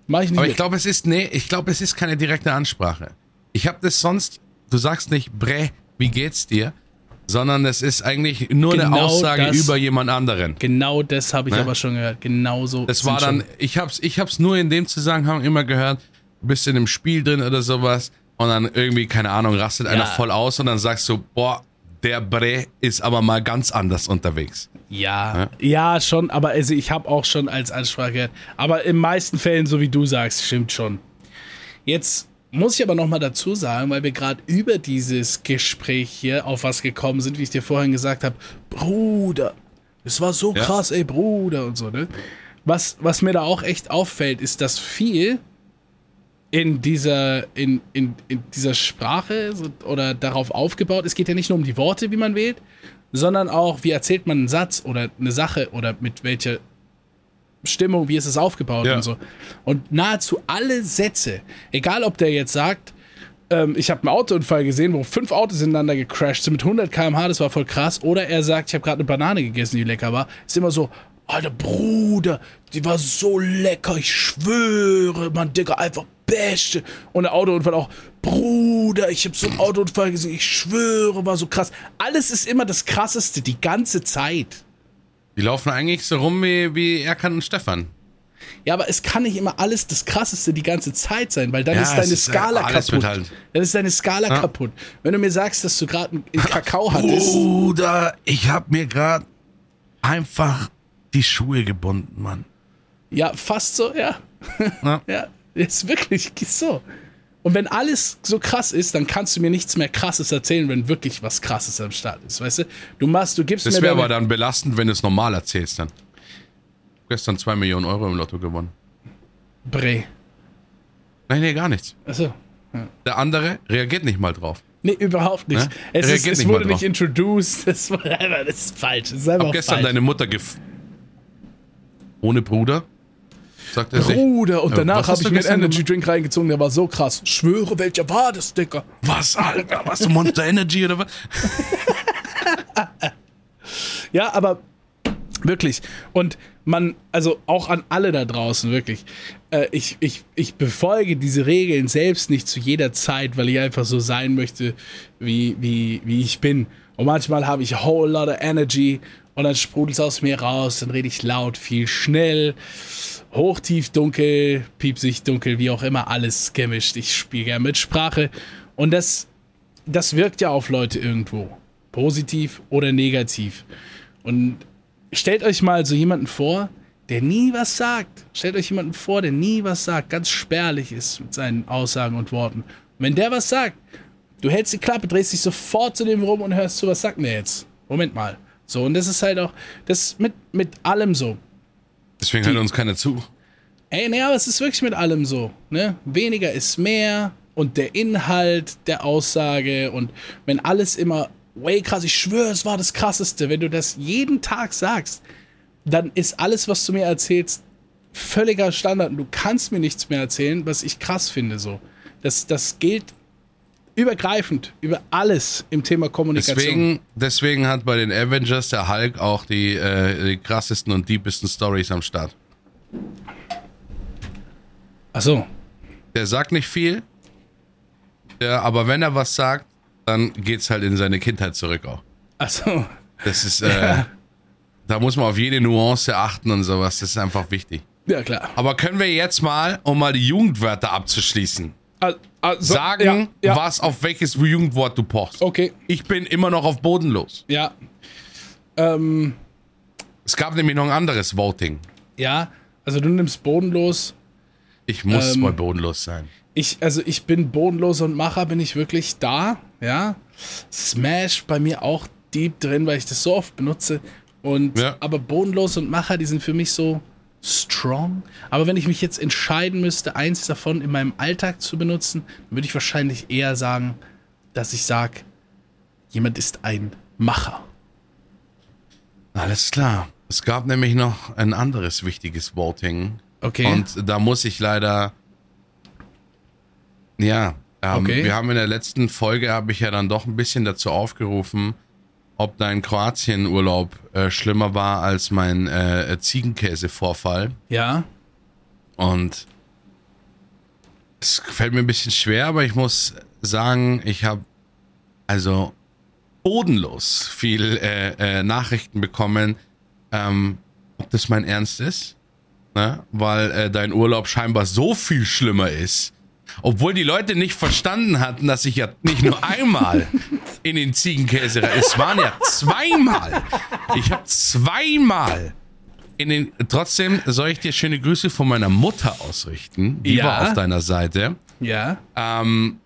mach ich nicht Aber ich glaube, es ist, nee, ich glaube, es ist keine direkte Ansprache. Ich habe das sonst, du sagst nicht, Bre, wie geht's dir? Sondern es ist eigentlich nur eine Genau Aussage das. über jemand anderen. Genau das habe ich Ne? aber schon gehört. Genauso. Das sind war dann, ich hab's, ich hab's nur in dem Zusammenhang immer gehört, du bist in einem Spiel drin oder sowas und dann irgendwie, keine Ahnung, rastet einer Ja. voll aus und dann sagst du, boah, der Bre ist aber mal ganz anders unterwegs. Ja, ja, schon, aber also ich habe auch schon als Ansprache gehört. Aber in meisten Fällen, so wie du sagst, stimmt schon. Jetzt muss ich aber nochmal dazu sagen, weil wir gerade über dieses Gespräch hier auf was gekommen sind, wie ich dir vorhin gesagt habe, Bruder, es war so Ja. krass, ey, Bruder und so, ne? Was, was mir da auch echt auffällt, ist, dass viel in dieser, in, in, in dieser Sprache so- oder darauf aufgebaut, es geht ja nicht nur um die Worte, wie man wählt, sondern auch, wie erzählt man einen Satz oder eine Sache oder mit welcher Stimmung, wie ist es aufgebaut Ja. und so. Und nahezu alle Sätze, egal ob der jetzt sagt, ähm, ich habe einen Autounfall gesehen, wo fünf Autos ineinander gecrashed sind mit 100 km/h, das war voll krass, oder er sagt, ich habe gerade eine Banane gegessen, die lecker war, ist immer so, Alter Bruder, die war so lecker, ich schwöre, Mann, Digga, einfach beste. Und der Autounfall auch, Bruder, ich habe so einen Autounfall gesehen, ich schwöre, war so krass. Alles ist immer das Krasseste, die ganze Zeit. Die laufen eigentlich so rum wie, wie Erkan und Stefan. Ja, aber es kann nicht immer alles das Krasseste die ganze Zeit sein, weil dann Ja, ist deine ist, Skala kaputt. halt- Dann ist deine Skala Ja. kaputt. Wenn du mir sagst, dass du gerade einen Kakao (laughs) hattest. Bruder, ich hab mir gerade einfach die Schuhe gebunden, Mann. Ja, fast so, ja. Ja. (laughs) Ja, ist wirklich ist so. Und wenn alles so krass ist, dann kannst du mir nichts mehr Krasses erzählen, wenn wirklich was Krasses am Start ist, weißt du? Du machst, du gibst Das mir wäre deine- aber dann belastend, wenn du es normal erzählst dann. Gestern zwei Millionen Euro im Lotto gewonnen. Bre. Nein, nee, gar nichts. Achso. Der andere reagiert nicht mal drauf. Nee, überhaupt nicht. Ne? Es, ist, es nicht wurde nicht introduced. (laughs) Das, war einfach, das ist falsch. Das ist einfach Hab gestern falsch. deine Mutter gef... Ohne Bruder? Sagt er sich. Bruder, und Äh, danach habe ich mir einen Energy Drink reingezogen, der war so krass. Schwöre, welcher war das, Dicker? Was, Alter? Was, Monster Energy oder was? (laughs) Ja, aber wirklich. Und man, also auch an alle da draußen, wirklich. Äh, ich, ich, ich befolge diese Regeln selbst nicht zu jeder Zeit, weil ich einfach so sein möchte, wie, wie, wie ich bin. Und manchmal habe ich a whole lot of energy und dann sprudelt es aus mir raus, dann rede ich laut, viel, schnell, hoch, tief, dunkel, piepsig, dunkel, wie auch immer, alles gemischt. Ich spiele gerne mit Sprache und das, das wirkt ja auf Leute irgendwo. Positiv oder negativ. Und stellt euch mal so jemanden vor, der nie was sagt. Stellt euch jemanden vor, der nie was sagt, ganz spärlich ist mit seinen Aussagen und Worten. Und wenn der was sagt, du hältst die Klappe, drehst dich sofort zu dem rum und hörst zu, was sagt der jetzt? Moment mal. So, und das ist halt auch, das mit, mit allem so. Deswegen hört uns keiner zu. Ey, naja, aber es ist wirklich mit allem so. Ne? Weniger ist mehr und der Inhalt der Aussage und wenn alles immer, way krass, ich schwöre, es war das Krasseste, wenn du das jeden Tag sagst, dann ist alles, was du mir erzählst, völliger Standard und du kannst mir nichts mehr erzählen, was ich krass finde. So. Das, das gilt übergreifend über alles im Thema Kommunikation. Deswegen, deswegen hat bei den Avengers der Hulk auch die, äh, die krassesten und deepesten Stories am Start. Achso, Der sagt nicht viel, der, aber wenn er was sagt, dann geht's halt in seine Kindheit zurück auch. achso. Das ist, (laughs) äh, da muss man auf jede Nuance achten und sowas. Das ist einfach wichtig. Ja, klar. Aber können wir jetzt mal, um mal die Jugendwörter abzuschließen, Ah, ah, so, sagen, ja, ja. was auf welches Jugendwort du pochst? Okay, Ich bin immer noch auf bodenlos. ja. Ähm, Es gab nämlich noch ein anderes Voting. Ja, also du nimmst bodenlos. Ich muss Ähm, mal bodenlos sein. Ich, also ich bin bodenlos und Macher, bin ich wirklich da, ja. Smash bei mir auch deep drin, weil ich das so oft benutze. Und Ja. aber bodenlos und Macher, die sind für mich so strong. Aber wenn ich mich jetzt entscheiden müsste, eins davon in meinem Alltag zu benutzen, würde ich wahrscheinlich eher sagen, dass ich sage, jemand ist ein Macher. Alles klar. Es gab nämlich noch ein anderes wichtiges Voting. Okay. Und da muss ich leider. Ja, ähm, Okay. wir haben in der letzten Folge, habe ich ja dann doch ein bisschen dazu aufgerufen, ob dein Kroatien-Urlaub äh, schlimmer war als mein äh, Ziegenkäse-Vorfall. Ja. Und es fällt mir ein bisschen schwer, aber ich muss sagen, ich habe also bodenlos viel äh, äh, Nachrichten bekommen, ähm, ob das mein Ernst ist, ne? weil äh, dein Urlaub scheinbar so viel schlimmer ist. Obwohl die Leute nicht verstanden hatten, dass ich ja nicht nur einmal in den Ziegenkäse, es waren ja zweimal. Ich habe zweimal in den, trotzdem soll ich dir schöne Grüße von meiner Mutter ausrichten. Die Ja. war auf deiner Seite. Ja. Ähm,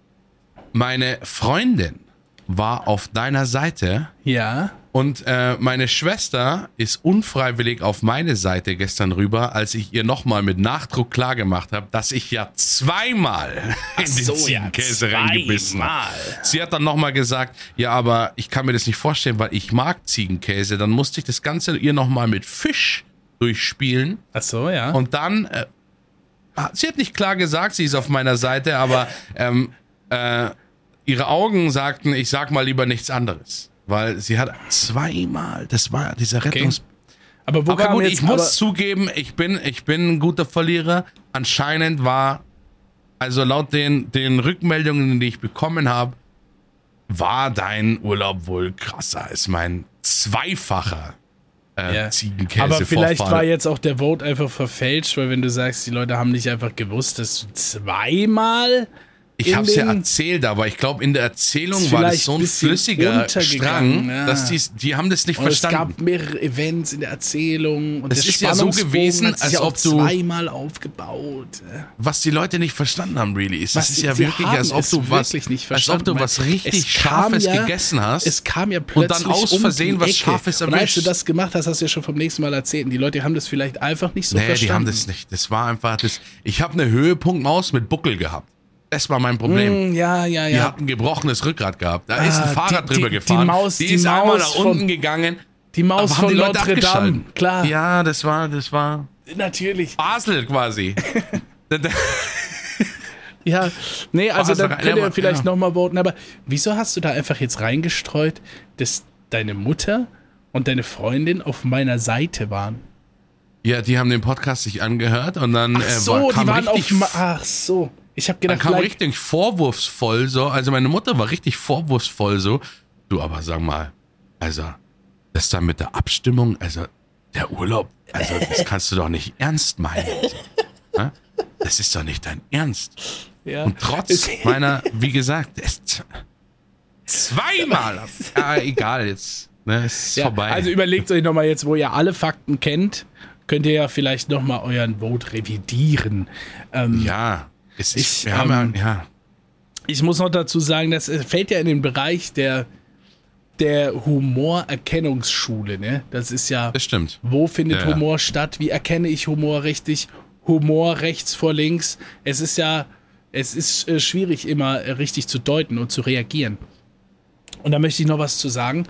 meine Freundin war auf deiner Seite Ja. Und äh, meine Schwester ist unfreiwillig auf meine Seite gestern rüber, als ich ihr nochmal mit Nachdruck klargemacht habe, dass ich ja zweimal in den so, ja, Ziegenkäse reingebissen habe. Sie hat dann nochmal gesagt, ja, aber ich kann mir das nicht vorstellen, weil ich mag Ziegenkäse. Dann musste ich das Ganze ihr nochmal mit Fisch durchspielen. Ach so, ja. Und dann, äh, sie hat nicht klar gesagt, sie ist auf meiner Seite, aber ähm, äh, ihre Augen sagten, ich sag mal lieber nichts anderes. Weil sie hat zweimal, das war dieser Rettungs... aber wo Aber kam gut, jetzt ich muss zugeben, ich bin, ich bin ein guter Verlierer. Anscheinend war, also laut den, den Rückmeldungen, die ich bekommen habe, war dein Urlaub wohl krasser als mein zweifacher äh, Ja. Ziegenkäse Aber vielleicht war jetzt auch der Vote einfach verfälscht, weil wenn du sagst, die Leute haben nicht einfach gewusst, dass du zweimal Ich habe es ja erzählt, aber ich glaube, in der Erzählung war das so ein flüssiger Strang, ja. dass die, die haben das nicht und es verstanden. gab mehrere Events in der Erzählung und Es ist ja so gewesen, als ja ob du- zweimal aufgebaut. Was die Leute nicht verstanden haben, really, ist, Was es ist ja wirklich, als ob es du was, wirklich nicht als ob du was richtig es Scharfes ja- gegessen hast. Es kam ja Und plötzlich dann aus um Versehen die was. Scharfes Und als du erwischt. das gemacht hast, hast du ja schon vom nächsten Mal erzählt. Und die Leute haben das vielleicht einfach nicht so nee, verstanden. die haben das nicht. Das war einfach das. Ich habe eine Höhepunktmaus mit Buckel gehabt. Das war mein Problem. Mm, Ja, ja, Die ja. hat ein gebrochenes Rückgrat gehabt. Da ist Ah, ein Fahrrad die- drüber die- die gefahren. Maus- die die ist einmal Maus nach von- unten gegangen. Die Maus Aber von die Notre Dame. Klar, Ja, das war, das war natürlich. Basel quasi. (laughs) Ja, nee, also da könnt ihr vielleicht ja. nochmal voten. Aber wieso hast du da einfach jetzt reingestreut, dass deine Mutter und deine Freundin auf meiner Seite waren? ja, die haben den Podcast sich angehört und dann Ach äh, so, war, die kam waren auf. richtig Ma- Ach so. Ich habe Dann gedacht, kam vielleicht- richtig vorwurfsvoll so. Also meine Mutter war richtig vorwurfsvoll so. Du, aber sag mal, also, das da mit der Abstimmung, also der Urlaub, also das (laughs) kannst du doch nicht ernst meinen. So, ne? Das ist doch nicht dein Ernst. ja. Und trotz (laughs) meiner, wie gesagt, es, zweimal. (laughs) Ja, egal, jetzt ne, ist Ja, vorbei. Also überlegt euch nochmal jetzt, wo ihr alle Fakten kennt, könnt ihr ja vielleicht nochmal euren Vote revidieren. Ähm, ja, ist, Ich, wir haben ähm, ja, ja, Ich muss noch dazu sagen, das fällt ja in den Bereich der, der Humorerkennungsschule. Ne? Das ist ja, das stimmt. wo findet Ja, ja. Humor statt? Wie erkenne ich Humor richtig? Humor rechts vor links. Es ist ja, es ist äh, schwierig immer äh, richtig zu deuten und zu reagieren. Und da möchte ich noch was zu sagen.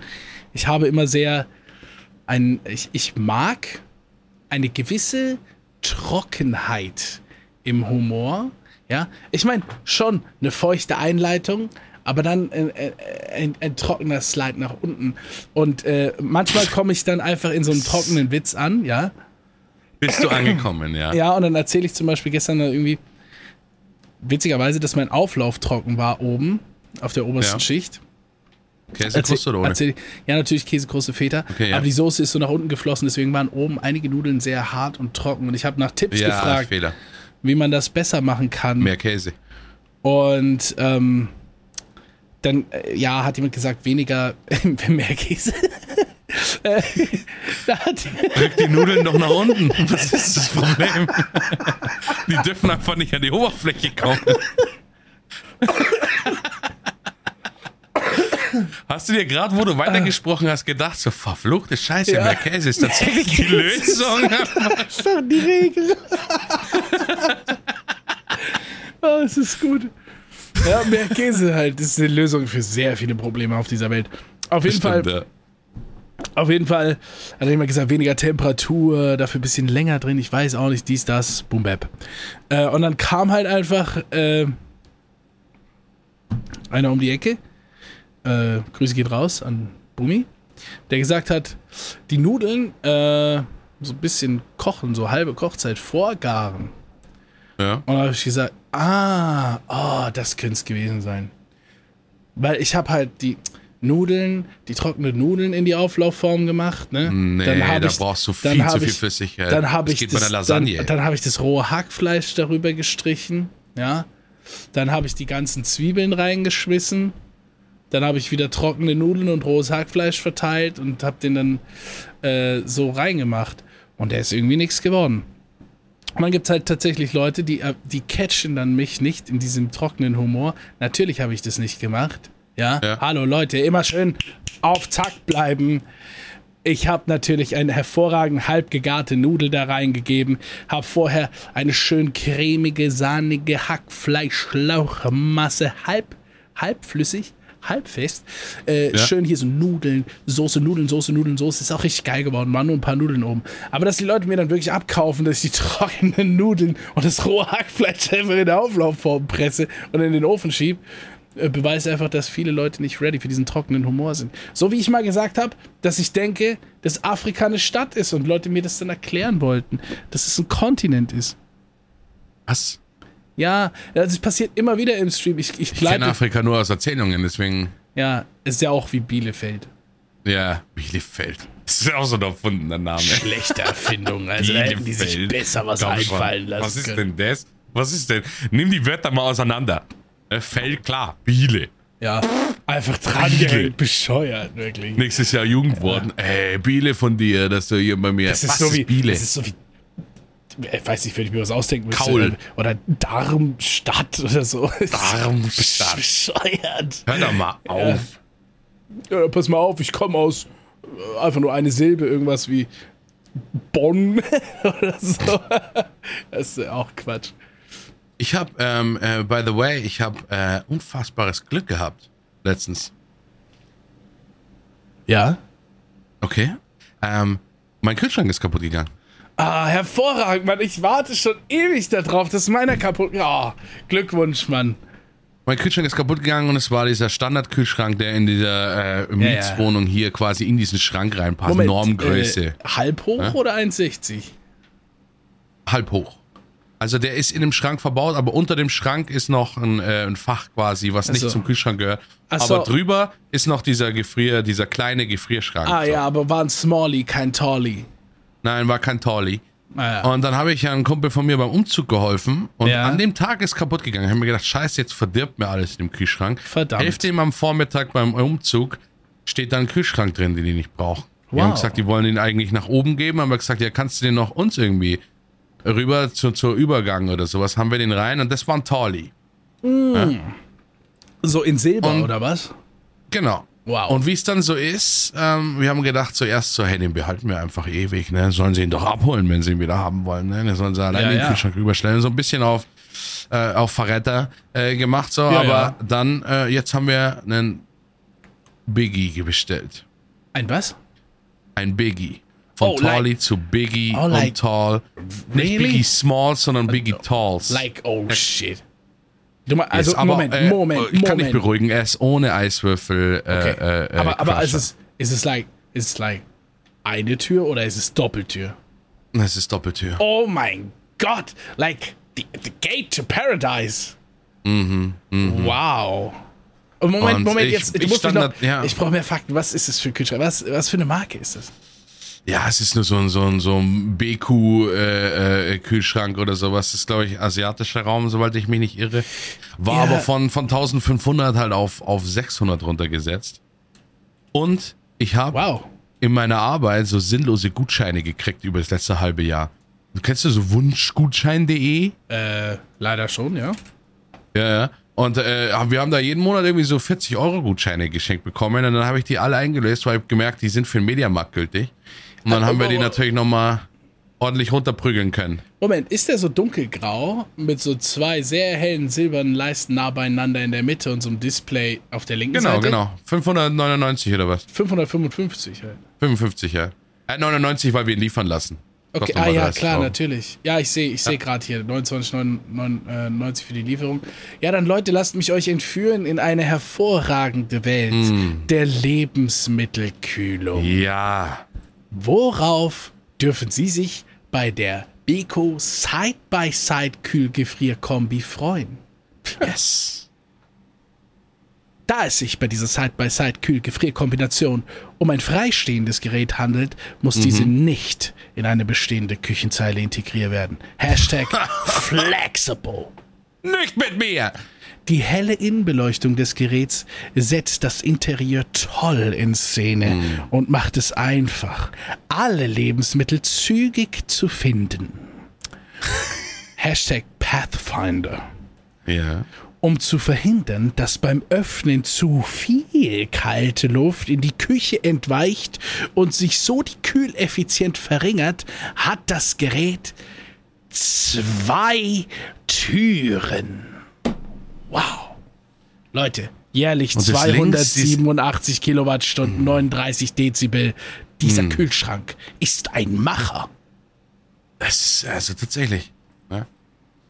Ich habe immer sehr ein, ich, ich mag eine gewisse Trockenheit im Humor. Ja, ich meine schon eine feuchte Einleitung, aber dann ein, ein, ein, trockener Slide nach unten. Und äh, manchmal komme ich dann einfach in so einem trockenen Witz an, ja. Bist du angekommen, ja? Ja, und dann erzähle ich zum Beispiel gestern irgendwie, witzigerweise, dass mein Auflauf trocken war oben auf der obersten Ja. Schicht. Käsekruste oder ohne? ja, natürlich Käsekruste Feta. Okay, ja. Aber die Soße ist so nach unten geflossen, deswegen waren oben einige Nudeln sehr hart und trocken. Und ich habe nach Tipps ja, gefragt, Fehler. Wie man das besser machen kann. Mehr Käse. Und ähm, dann, äh, ja, hat jemand gesagt, weniger, (laughs) mehr Käse. (laughs) Drück die Nudeln doch nach unten. Was ist das Problem? Die dürfen einfach nicht an die Oberfläche kommen. (laughs) Hast du dir gerade, wo du weitergesprochen hast, gedacht, so verfluchte Scheiße, Ja. mehr Käse ist tatsächlich die Lösung? (laughs) Das ist doch die Regel. oh, (laughs) es ist gut. Ja, mehr Käse halt. Ist eine Lösung für sehr viele Probleme auf dieser Welt. Auf jeden Fall, Stimmt, ja. auf jeden Fall hat er immer gesagt, weniger Temperatur, dafür ein bisschen länger drin, ich weiß auch nicht, dies, das, boom, bap. Äh, und dann kam halt einfach äh, einer um die Ecke, äh, Grüße geht raus an Bumi, der gesagt hat, die Nudeln äh, so ein bisschen kochen, so halbe Kochzeit vorgaren. Ja. Und da habe ich gesagt, ah, oh, das könnte es gewesen sein. Weil ich habe halt die Nudeln, die trockenen Nudeln in die Auflaufform gemacht, ne? Nee, hab da ich- brauchst du dann viel hab zu viel ich- Flüssigkeit. Dann habe ich das, Lasagne. Dann, dann habe ich das rohe Hackfleisch darüber gestrichen, ja. Dann habe ich die ganzen Zwiebeln reingeschmissen. Dann habe ich wieder trockene Nudeln und rohes Hackfleisch verteilt und habe den dann äh, so reingemacht. Und der ist irgendwie nichts geworden. Und dann gibt es halt tatsächlich Leute, die, äh, die catchen dann mich nicht in diesem trockenen Humor. Natürlich habe ich das nicht gemacht. Ja? Ja. hallo Leute, immer schön auf Takt bleiben. Ich habe natürlich eine hervorragend halb gegarte Nudel da reingegeben, habe vorher eine schön cremige, sahnige Hackfleischlauchmasse, halb, halbflüssig, halbfest. Äh, Ja. Schön hier so Nudeln, Soße, Nudeln, Soße, Nudeln, Soße. Ist auch richtig geil geworden. Waren nur ein paar Nudeln oben. Aber dass die Leute mir dann wirklich abkaufen, dass ich die (laughs) trockenen Nudeln und das rohe Hackfleisch einfach in der Auflaufform presse und in den Ofen schieb, äh, beweist einfach, dass viele Leute nicht ready für diesen trockenen Humor sind. So wie ich mal gesagt habe, dass ich denke, dass Afrika eine Stadt ist und Leute mir das dann erklären wollten, dass es ein Kontinent ist. Was? Ja, das passiert immer wieder im Stream. Ich, ich Ich kenne. Afrika nur aus Erzählungen, deswegen, Ja, ist ja auch wie Bielefeld. ja, Bielefeld. Das ist auch so ein erfundener Name. Schlechte Erfindung. Also da hätten die sich Bielefeld. besser was Komm schon. einfallen lassen Was ist können. denn das? Was ist denn? Nimm die Wörter mal auseinander. Äh, Feld, klar. Biele. Ja, einfach dran Biele. gehängt, bescheuert, wirklich. Nächstes Jahr Jugendwort. Ey, Biele von dir, dass du hier bei mir. Das ist Was so wie, ist Biele? Das ist so wie. Ich weiß nicht, wenn ich mir was ausdenken müsste. Kaul. Oder Darmstadt oder so. (laughs) Darmstadt. Bescheuert. Hör doch mal auf. Ja, pass mal auf, ich komme aus äh, einfach nur eine Silbe, irgendwas wie Bonn (laughs) oder so. Das ist auch Quatsch. Ich habe, ähm, äh, by the way, ich habe äh, unfassbares Glück gehabt letztens. Ja? Okay. Ähm, mein Kühlschrank ist kaputt gegangen. Ah, hervorragend, Mann. Ich warte schon ewig darauf, dass meiner kaputt. Ja, Glückwunsch, Mann. Mein Kühlschrank ist kaputt gegangen und es war dieser Standardkühlschrank, der in dieser äh, Mietswohnung hier quasi in diesen Schrank reinpasst. Normgröße. Äh, halb hoch oder 1,60? halb hoch. Also der ist in dem Schrank verbaut, aber unter dem Schrank ist noch ein, äh, ein Fach quasi, was nicht so. zum Kühlschrank gehört. Ach so. Aber drüber ist noch dieser Gefrier, dieser kleine Gefrierschrank. Ah so. ja, aber war ein Smalley, kein Tallie. Nein, war kein Tolli. Ah, ja. Und dann habe ich ja einem Kumpel von mir beim Umzug geholfen und Ja. an dem Tag ist kaputt gegangen. Ich habe mir gedacht, scheiße, jetzt verdirbt mir alles in dem Kühlschrank. Verdammt. Hälfte ihm am Vormittag beim Umzug steht da ein Kühlschrank drin, den ich nicht brauche. Die Wow. haben gesagt, die wollen ihn eigentlich nach oben geben, haben wir gesagt, ja, kannst du den noch uns irgendwie rüber zu, zur Übergang oder sowas, haben wir den rein und das war ein Tolli. So in Silber Und- oder was? Genau. Wow. Und wie es dann so ist, ähm, wir haben gedacht zuerst so, hey, den behalten wir einfach ewig, ne? Sollen sie ihn doch abholen, wenn sie ihn wieder haben wollen, ne? Den sollen sie allein Ja, in den ja. Kühlschrank rüberstellen. So ein bisschen auf, äh, auf Verräter äh, gemacht, so. Ja, aber dann, äh, jetzt haben wir einen Biggie bestellt. Ein was? Ein Biggie. Von Oh, like- Tally zu Biggie Oh, like- und Tall. Nicht Really? Biggie Smalls, sondern Biggie Talls. Like, oh shit. Du mal, also, aber, Moment, äh, Moment, Ich kann dich Moment. beruhigen, er ist ohne Eiswürfel. Äh, Okay. äh, äh, aber aber ist Crusher. es, ist es like, ist es like eine Tür oder ist es Doppeltür? Es ist Doppeltür. Oh mein Gott, like the, the gate to paradise. Wow. Und Moment, Und Moment, ich- jetzt, ich da- ja. ich brauche mehr Fakten. Was ist das für ein Kühlschrank? Was, was für eine Marke ist das? Ja, es ist nur so ein, so ein, so ein BQ-Kühlschrank oder sowas. Das ist, glaube ich, asiatischer Raum, soweit ich mich nicht irre. War Ja. aber von, von 1500 halt auf, auf 600 runtergesetzt. Und ich habe Wow. in meiner Arbeit so sinnlose Gutscheine gekriegt über das letzte halbe Jahr. Du kennst du so wunschgutschein.de? Äh, leider schon, ja. Ja, ja. Und äh, wir haben da jeden Monat irgendwie so 40 Euro Gutscheine geschenkt bekommen. Und dann habe ich die alle eingelöst, weil ich gemerkt, die sind für den Mediamarkt gültig. Und dann haben wir die natürlich nochmal ordentlich runterprügeln können. Moment, ist der so dunkelgrau mit so zwei sehr hellen silbernen Leisten nah beieinander in der Mitte und so einem Display auf der linken Genau, Seite? genau. 599 oder was? 555 halt. 55, ja. Äh, 99, weil wir ihn liefern lassen. Okay, ah ja, 30 klar, Euro. natürlich. Ja, ich sehe ich sehe gerade hier 29,99 für die Lieferung. Ja, dann Leute, lasst mich euch entführen in eine hervorragende Welt Mm. der Lebensmittelkühlung. Ja. Worauf dürfen Sie sich bei der Beko Side-by-Side Kühlgefrierkombi freuen? Yes. (laughs) Da es sich bei dieser Side-by-Side-Kühl-Gefrierkombination um ein freistehendes Gerät handelt, muss diese nicht in eine bestehende Küchenzeile integriert werden. Hashtag (laughs) flexible. Nicht mit mir. Die helle Innenbeleuchtung des Geräts setzt das Interieur toll in Szene und macht es einfach, alle Lebensmittel zügig zu finden. (laughs) Hashtag Pathfinder Ja. um zu verhindern, dass beim Öffnen zu viel kalte Luft in die Küche entweicht und sich so die Kühleffizienz verringert, hat das Gerät zwei Türen. Wow. Leute, jährlich Und das links 287 Kilowattstunden, 39 Dezibel. Dieser Kühlschrank ist ein Macher. Das ist also tatsächlich. Ne?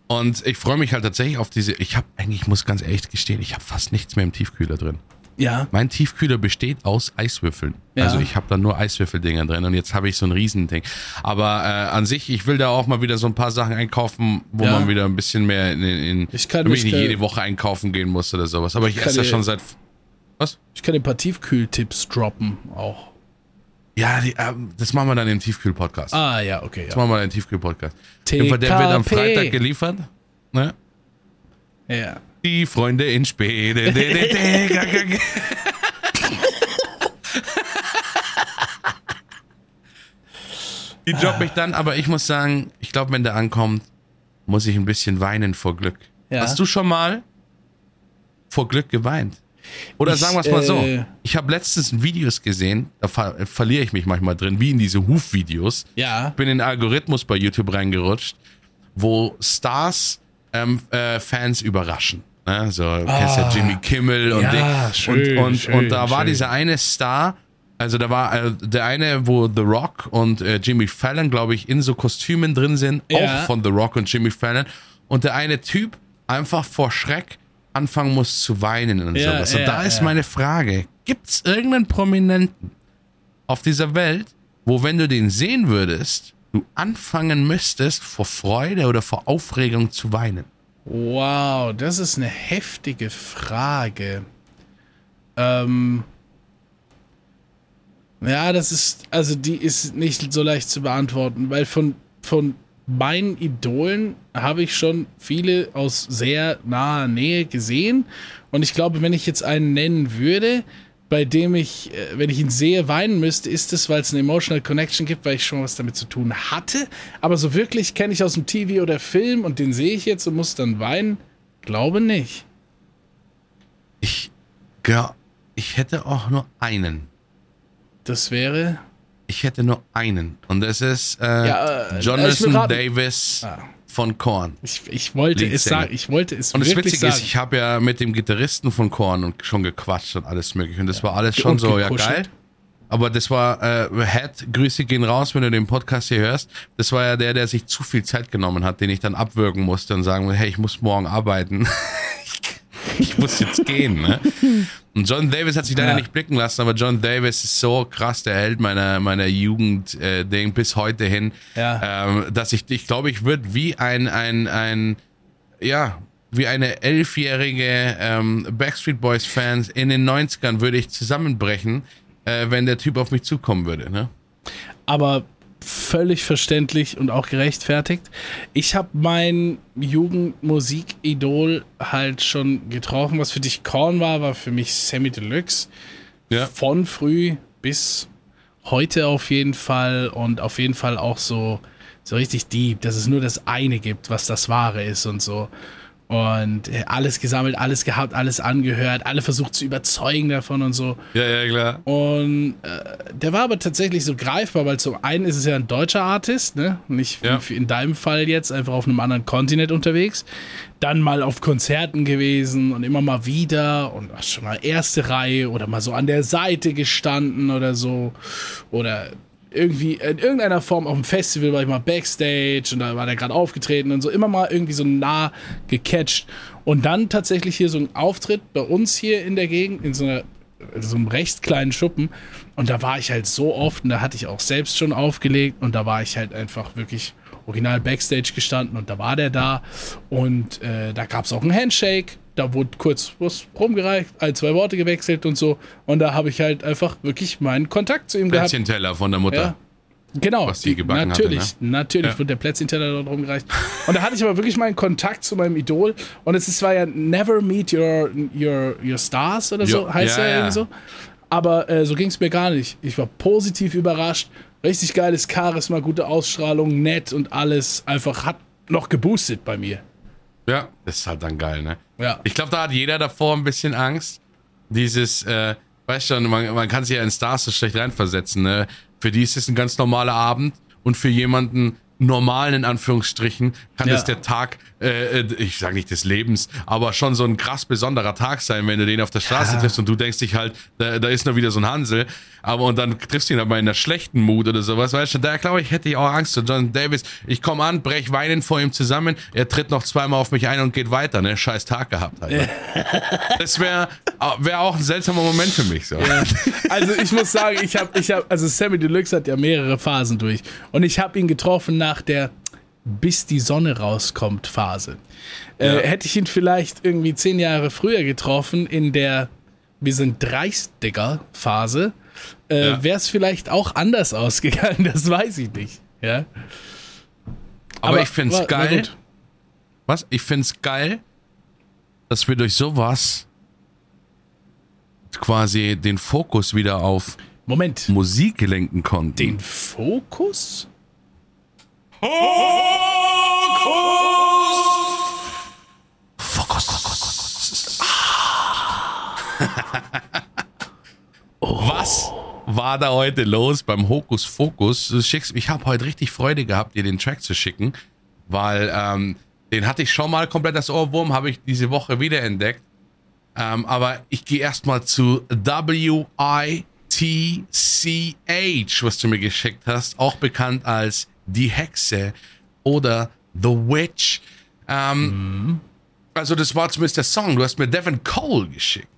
Und ich freue mich halt tatsächlich auf diese. Ich habe eigentlich, ich muss ganz ehrlich gestehen, ich habe fast nichts mehr im Tiefkühler drin. Ja. Mein Tiefkühler besteht aus Eiswürfeln. Ja. Also ich habe da nur Eiswürfeldinger drin und jetzt habe ich so ein Riesending. Aber äh, an sich, ich will da auch mal wieder so ein paar Sachen einkaufen, wo Ja. man wieder ein bisschen mehr in, in Ich kann- ich ich nicht kann- jede Woche einkaufen gehen muss oder sowas. Aber ich, kann esse das schon seit. Was? Ich kann ein paar Tiefkühltipps droppen auch. Ja, die, äh, das machen wir dann im Tiefkühl-Podcast. Ah, ja, okay. Das Ja. machen wir dann im Tiefkühl-Podcast. Der wird am. Freitag geliefert. Ne? ja. Die Freunde in ga. Die droppt mich dann, aber ich muss sagen, ich glaube, wenn der ankommt, muss ich ein bisschen weinen vor Glück. Ja. Hast du schon mal vor Glück geweint? Oder Ich, sagen wir es mal so. äh, Ich habe letztens Videos gesehen, da ver verliere ich mich manchmal drin, wie in diese Hufvideos. Ja. bin in den Algorithmus bei YouTube reingerutscht, wo Stars ähm, äh, Fans überraschen. Ne? So, du kennst ja Jimmy Kimmel und, Ah. Ja, Ding. schön, und, und, schön, und da war schön. dieser eine Star, also da war äh, der eine, wo The Rock und äh, Jimmy Fallon, glaube ich, in so Kostümen drin sind, Ja. auch von The Rock und Jimmy Fallon. Und der eine Typ einfach vor Schreck anfangen muss zu weinen und Ja, sowas. Und ja, da ist ja. meine Frage, gibt es irgendeinen Prominenten auf dieser Welt, wo wenn du den sehen würdest, du anfangen müsstest, vor Freude oder vor Aufregung zu weinen? Wow, das ist eine heftige Frage. Ähm. Ja, das ist, also die ist nicht so leicht zu beantworten, weil von, von meinen Idolen habe ich schon viele aus sehr naher Nähe gesehen. Und ich glaube, wenn ich jetzt einen nennen würde, bei dem ich, äh, wenn ich ihn sehe, weinen müsste, ist es, weil es eine Emotional Connection gibt, weil ich schon was damit zu tun hatte. Aber so wirklich kenne ich aus dem TV oder Film und den sehe ich jetzt und muss dann weinen. Glaube nicht. Ich, ja, ich hätte auch nur einen. Das wäre. Ich hätte nur einen. Und das ist äh, Ja, äh, Jonathan. Davis Ah. Von Korn. Ich, ich wollte es sagen. Ich wollte es Und das Witzige sagen. ist, ich habe ja mit dem Gitarristen von Korn und schon gequatscht und alles mögliche. Und das war alles schon Und so, ja gekuschelt. geil. Aber das war, äh, Head, Grüße gehen raus, wenn du den Podcast hier hörst. Das war ja der, der sich zu viel Zeit genommen hat, den ich dann abwürgen musste und sagen, hey, ich muss morgen arbeiten. (laughs) (laughs) ich muss jetzt gehen, ne? Und John Davis hat sich leider Ja. nicht blicken lassen, aber John Davis ist so krass der Held meiner, meiner Jugend, äh, Ding bis heute hin, Ja. ähm, dass ich, ich glaube, ich würde wie ein, ein, ein, ja, wie eine elfjährige ähm, Backstreet Boys Fans in den 90ern würde ich zusammenbrechen, äh, wenn der Typ auf mich zukommen würde, ne? aber völlig verständlich und auch gerechtfertigt. Ich habe mein Jugendmusikidol halt schon getroffen. Was für dich Korn war, war für mich Sammy Deluxe. Ja. Von früh bis heute auf jeden Fall und auf jeden Fall auch so, so richtig deep, dass es nur das eine gibt, was das Wahre ist und so. Und äh, alles gesammelt, alles gehabt, alles angehört, alle versucht zu überzeugen davon und so. Ja, ja, klar. Und äh, der war aber tatsächlich so greifbar, weil zum einen ist es ja ein deutscher Artist, ne? Nicht Ja. wie in deinem Fall jetzt einfach auf einem anderen Kontinent unterwegs. Dann mal auf Konzerten gewesen und immer mal wieder und ach, schon mal erste Reihe oder mal so an der Seite gestanden oder so. Oder irgendwie in irgendeiner Form auf dem Festival war ich mal Backstage und da war der gerade aufgetreten und so immer mal irgendwie so nah gecatcht. Und dann tatsächlich hier so ein Auftritt bei uns hier in der Gegend, in so einer so einem recht kleinen Schuppen. Und da war ich halt so oft und da hatte ich auch selbst schon aufgelegt und da war ich halt einfach wirklich original Backstage gestanden und da war der da und äh, da gab es auch einen Handshake. Da wurde kurz was rumgereicht, ein, zwei Worte gewechselt und so. Und da habe ich halt einfach wirklich meinen Kontakt zu ihm gehabt. Plätzchenteller von der Mutter. Ja. Genau, Was die gebacken hatte, natürlich, natürlich Ja. wird der Plätzchenteller dort rumgereicht. Und da hatte ich aber wirklich meinen Kontakt zu meinem Idol. Und es ist, war ja Never Meet Your, your, your Stars oder so, Jo, heißt ja, ja, ja. irgendwie so. Aber äh, so ging es mir gar nicht. Ich war positiv überrascht. Richtig geiles Charisma, gute Ausstrahlung, nett und alles. Einfach hat noch geboostet bei mir. Ja, das ist halt dann geil, ne? Ja. Ich glaube, da hat jeder davor ein bisschen Angst. Dieses, äh, weißt schon, man, man kann sich ja in Stars so schlecht reinversetzen, ne? Für die ist es ein ganz normaler Abend und für jemanden normalen, in Anführungsstrichen, kann Ja. das der Tag, äh, äh, ich sage nicht des Lebens, aber schon so ein krass besonderer Tag sein, wenn du den auf der Straße Ja. triffst und du denkst dich halt, da, da ist noch wieder so ein Hansel, aber und dann triffst du ihn aber in einer schlechten Mut oder sowas, weißt du, da glaube ich, hätte ich auch Angst. Und John Davis, ich komme an, brech weinend vor ihm zusammen, er tritt noch zweimal auf mich ein und geht weiter, ne? Scheiß Tag gehabt halt. Ne? (laughs) Das wäre wär auch ein seltsamer Moment für mich, so. Also ich muss sagen, ich habe, ich habe, also Sammy Deluxe hat ja mehrere Phasen durch und ich habe ihn getroffen nach der bis die Sonne rauskommt Phase. Ja. Äh, hätte ich ihn vielleicht irgendwie zehn Jahre früher getroffen in der wir sind dreist, Digga Phase, äh, Ja. wäre es vielleicht auch anders ausgegangen. (laughs) Das weiß ich nicht. Ja. Aber, ich find's war- war geil. Was? Ich find's geil, dass wir durch sowas quasi den Fokus wieder auf Moment, Musik lenken konnten. den Fokus? Fokus. Was war da heute los beim Hokus Fokus? Ich habe heute richtig Freude gehabt, dir den Track zu schicken, weil ähm, den hatte ich schon mal komplett das Ohrwurm, habe ich diese Woche wiederentdeckt. Ähm, aber ich gehe erstmal zu W-I-T-C-H, was du mir geschickt hast, auch bekannt als Die Hexe oder The Witch. Ähm, Also das war zumindest der Song. Du hast mir Devin Cole geschickt.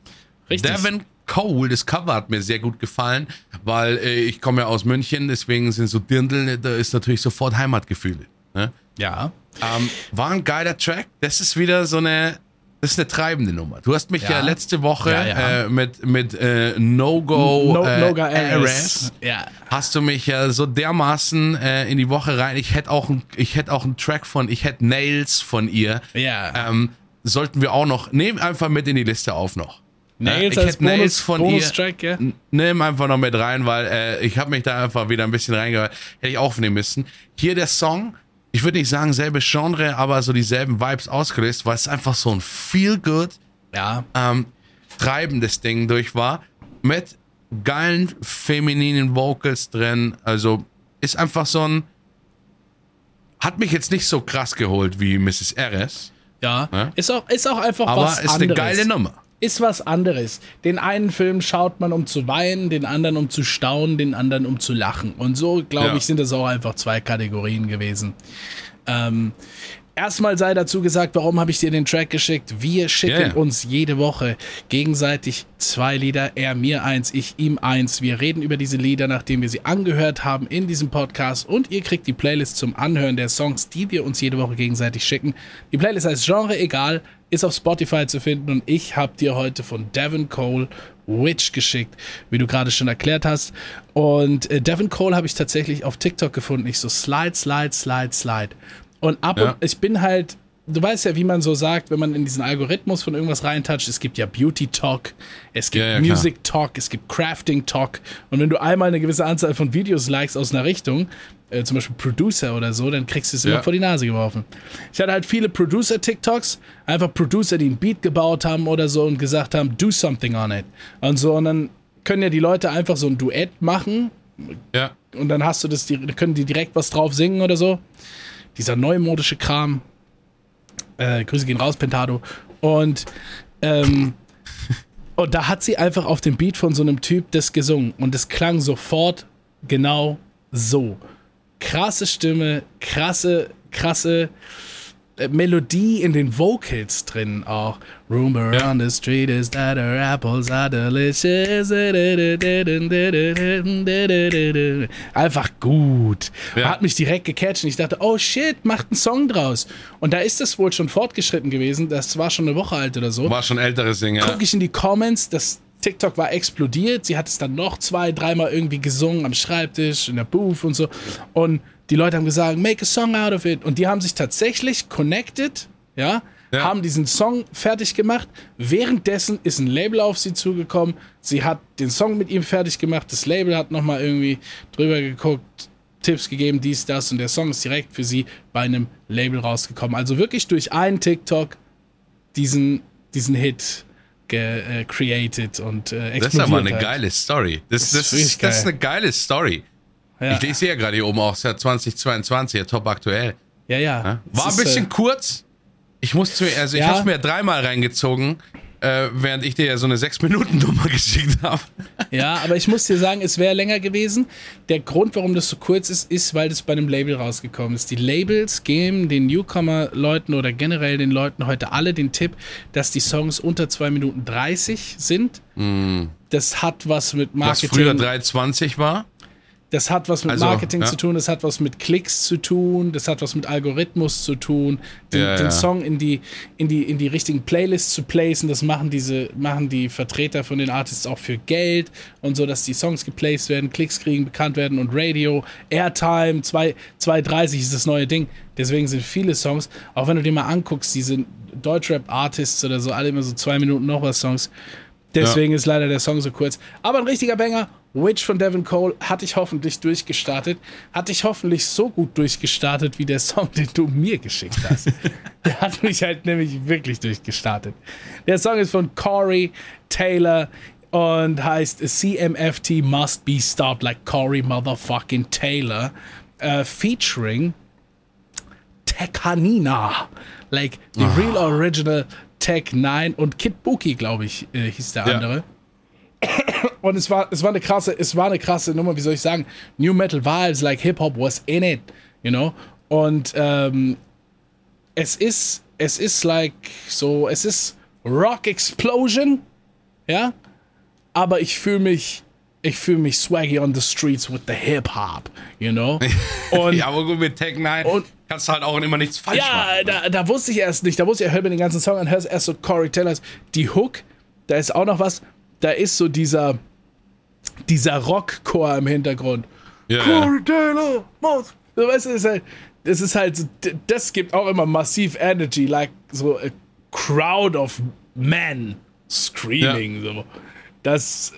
Richtig. Devin Cole, das Cover hat mir sehr gut gefallen, weil äh, ich komme ja aus München, deswegen sind so Dirndl, da ist natürlich sofort Heimatgefühl. Ne? Ja. Ähm, war ein geiler Track. Das ist wieder so eine, das ist eine treibende Nummer. Du hast mich ja, Ja. letzte Woche Ja, ja. Äh, mit, mit äh, No-Go No, äh, RS Ja. hast du mich ja so dermaßen äh, in die Woche rein. Ich hätte auch, ein, ich hätte auch einen Track von, ich hätte Nails von ihr. Ja. Ähm, sollten wir auch noch, nehmen einfach mit in die Liste auf noch. Nails ich als hätte Nails Bonus, von Bonustrack, ja. N- Nimm einfach noch mit rein, weil äh, ich habe mich da einfach wieder ein bisschen reingehört. Hätte ich aufnehmen müssen. Hier der Song, ich würde nicht sagen selbe Genre, aber so dieselben Vibes ausgelöst, weil es einfach so ein Feel-Good, Ja. ähm, treibendes Ding durch war. Mit geilen femininen Vocals drin. Also ist einfach so ein. Hat mich jetzt nicht so krass geholt wie Mrs. RS, Ja. Ja. Ist, auch, ist auch einfach aber was ist anderes. eine geile Nummer. Ist was anderes. Den einen Film schaut man, um zu weinen, den anderen, um zu staunen, den anderen, um zu lachen. Und so, glaube Ja. ich, sind das auch einfach zwei Kategorien gewesen. Ähm, erstmal sei dazu gesagt, warum habe ich dir den Track geschickt? Wir schicken ja. uns jede Woche gegenseitig zwei Lieder, er mir eins, ich ihm eins. Wir reden über diese Lieder, nachdem wir sie angehört haben in diesem Podcast und ihr kriegt die Playlist zum Anhören der Songs, die wir uns jede Woche gegenseitig schicken. Die Playlist heißt Genre egal, ist auf Spotify zu finden und ich habe dir heute von Devin Cole Witch geschickt, wie du gerade schon erklärt hast. Und äh, Devin Cole habe ich tatsächlich auf TikTok gefunden. Ich so Slide, Slide, Slide, Slide. Und ab Ja. und ich bin halt du weißt ja, wie man so sagt, wenn man in diesen Algorithmus von irgendwas reintatscht, es gibt ja Beauty Talk, es gibt Ja, ja, Music Talk, es gibt Crafting Talk. Und wenn du einmal eine gewisse Anzahl von Videos likest aus einer Richtung, äh, zum Beispiel Producer oder so, dann kriegst du es immer vor die Nase geworfen. Ich hatte halt viele Producer-TikToks, einfach Producer, die einen Beat gebaut haben oder so und gesagt haben, do something on it. Und so, und dann können ja die Leute einfach so ein Duett machen Ja. und dann hast du das, die, können die direkt was drauf singen oder so. Dieser neumodische Kram. Äh, Grüße gehen raus, Pentado. Und, ähm, (laughs) und da hat sie einfach auf dem Beat von so einem Typ das gesungen. Und es klang sofort genau so. Krasse Stimme, krasse, krasse äh, Melodie in den Vocals drin auch. Rumor Ja. on the street is that our apples are delicious. Einfach gut. Ja. Hat mich direkt gecatcht und ich dachte, oh shit, macht einen Song draus. Und da ist es wohl schon fortgeschritten gewesen. Das war schon eine Woche alt oder so War schon älteres Ding, ja. gucke ich in die Comments, das TikTok war explodiert. Sie hat es dann noch zwei, dreimal irgendwie gesungen am Schreibtisch, in der Booth und so. Und die Leute haben gesagt, make a song out of it. Und die haben sich tatsächlich connected, ja, Ja. haben diesen Song fertig gemacht. Währenddessen ist ein Label auf sie zugekommen. Sie hat den Song mit ihm fertig gemacht. Das Label hat nochmal irgendwie drüber geguckt, Tipps gegeben, dies, das. Und der Song ist direkt für sie bei einem Label rausgekommen. Also wirklich durch einen TikTok diesen, diesen Hit ge, äh, created und äh, Das ist aber eine explodiert halt. geile Story. Das, Das das, ist ist, das ist eine geile Story. Ja, Ich lese ja gerade hier oben auch, es ist ja 2022, ja, top aktuell. ja. ja. Es War ein ist, bisschen äh, kurz. Ich musste mir, also ich Ja. habe mir dreimal reingezogen, äh, während ich dir ja so eine 6-Minuten-Nummer (laughs) geschickt habe. Ja, aber ich muss dir sagen, es wäre länger gewesen. Der Grund, warum das so kurz ist, ist, weil das bei einem Label rausgekommen ist. Die Labels geben den Newcomer-Leuten oder generell den Leuten heute alle den Tipp, dass die Songs unter 2 Minuten 30 sind. Das hat was mit Mm. Was Marketing. früher 3,20 war. Das hat was mit Also, Marketing ja. zu tun, das hat was mit Klicks zu tun, das hat was mit Algorithmus zu tun, den, Ja, den ja. Song in die, in, die, in die richtigen Playlists zu placen. Das machen diese, machen die Vertreter von den Artists auch für Geld und so, dass die Songs geplaced werden, Klicks kriegen, bekannt werden und Radio, Airtime, 2 2,30 ist das neue Ding. Deswegen sind viele Songs, auch wenn du dir mal anguckst, diese Deutschrap-Artists oder so, alle immer so zwei Minuten noch was Songs. Deswegen ist leider der Song so kurz. Aber ein richtiger Banger. Witch von Devin Cole hatte ich hoffentlich durchgestartet. Hatte ich hoffentlich so gut durchgestartet wie der Song, den du mir geschickt hast. (laughs) der hat mich halt nämlich wirklich durchgestartet. Der Song ist von Corey Taylor und heißt CMFT Must Be Stopped like Corey Motherfucking Taylor. Äh, featuring Tekanina. Like the real original Tech 9 und Kid Bookie, glaube ich, äh, hieß der Ja. andere. Und es war, es war eine krasse, es war eine krasse Nummer, wie soll ich sagen? New Metal Vibes, like Hip Hop was in it, you know? Und ähm, es ist, es ist like so, es ist Rock Explosion, ja? Aber ich fühle mich, ich fühle mich swaggy on the streets with the Hip Hop, you know? (laughs) Und ja, aber gut, mit Tech 9 Und- kannst du halt auch immer nichts falsch ja, machen. da, da wusste ich erst nicht. Da wusste ich, hör mir den ganzen Song an, hörst erst so Corey Taylors. Die Hook, da ist auch noch was. Da ist so dieser, dieser Rockchor im Hintergrund. Ja. Corey Taylor, Maus. So, weißt du, das ist halt, das ist halt, das gibt auch immer massiv Energy, like so a crowd of men screaming. So. Das,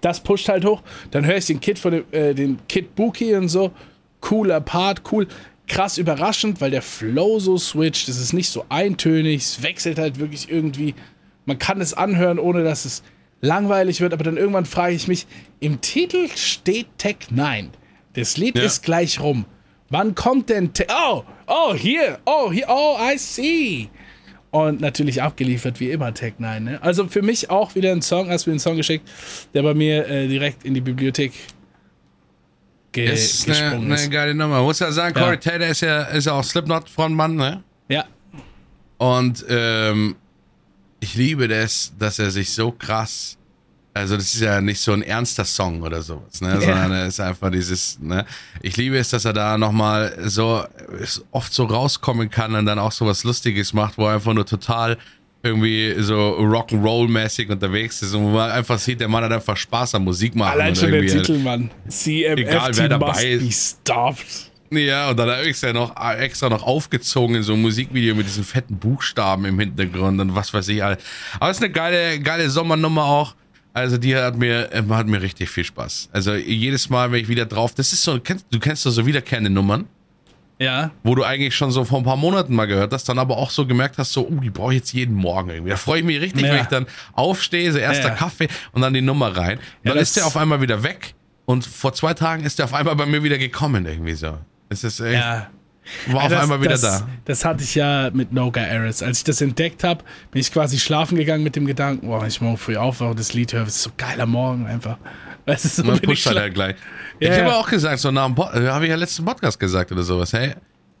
das pusht halt hoch. Dann höre ich den Kid von dem, äh, den Kid Bookie und so. Cooler Part, cool. Krass überraschend, weil der Flow so switcht. Es ist nicht so eintönig. Es wechselt halt wirklich irgendwie. Man kann es anhören, ohne dass es langweilig wird. Aber dann irgendwann frage ich mich, im Titel steht Tech 9. Das Lied Ja. ist gleich rum. Wann kommt denn Te Oh, oh, hier. Oh, hier. Oh, I see. Und natürlich abgeliefert wie immer Tech 9. Ne? Also für mich auch wieder ein Song, hast du mir einen Song geschickt, der bei mir äh, direkt in die Bibliothek ge ist eine, gesprungen eine ist. geile Nummer. Muss ja sagen, Ja. Corey Taylor ist ja, ist ja auch Slipknot-Frontmann, ne? Ja, Und ähm, ich liebe das, dass er sich so krass. Also, das ist ja nicht so ein ernster Song oder sowas, ne? Sondern er ist einfach dieses, ne? Ich liebe es, dass er da nochmal so oft so rauskommen kann und dann auch so was Lustiges macht, wo er einfach nur total irgendwie so Rock'n'Roll-mäßig unterwegs ist und wo man einfach sieht, der Mann hat einfach Spaß am Musik machen. allein schon der Titel, Mann. Egal, CMFT wer dabei ist. Ja, und dann habe ich es ja noch extra noch aufgezogen in so ein Musikvideo mit diesen fetten Buchstaben im Hintergrund und was weiß ich all. Aber es ist eine geile, geile Sommernummer auch. Also die hat mir, äh, hat mir richtig viel Spaß. Also jedes Mal, wenn ich wieder drauf, das ist so, kennst, du kennst doch so wiederkehrende Nummern. Ja. Wo du eigentlich schon so vor ein paar Monaten mal gehört hast, dann aber auch so gemerkt hast, so, oh, die brauche ich jetzt jeden Morgen irgendwie. Da freue ich mich richtig, Ja. wenn ich dann aufstehe, so erster Ja. Kaffee und dann die Nummer rein. Ja, dann ist der auf einmal wieder weg und vor zwei Tagen ist der auf einmal bei mir wieder gekommen irgendwie so. Es ist echt, Ja. war auf das, einmal wieder das, da. Das hatte ich ja mit Noga Eris. Als ich das entdeckt habe, bin ich quasi schlafen gegangen mit dem Gedanken, boah, ich morgen früh aufwache und das Lied höre, das ist so geiler Morgen einfach. Weißt du, so ich pusht halt gleich. Ja, ich habe ja. auch gesagt, so nach dem Pod, äh, habe ich ja letzten Podcast gesagt oder sowas, hey,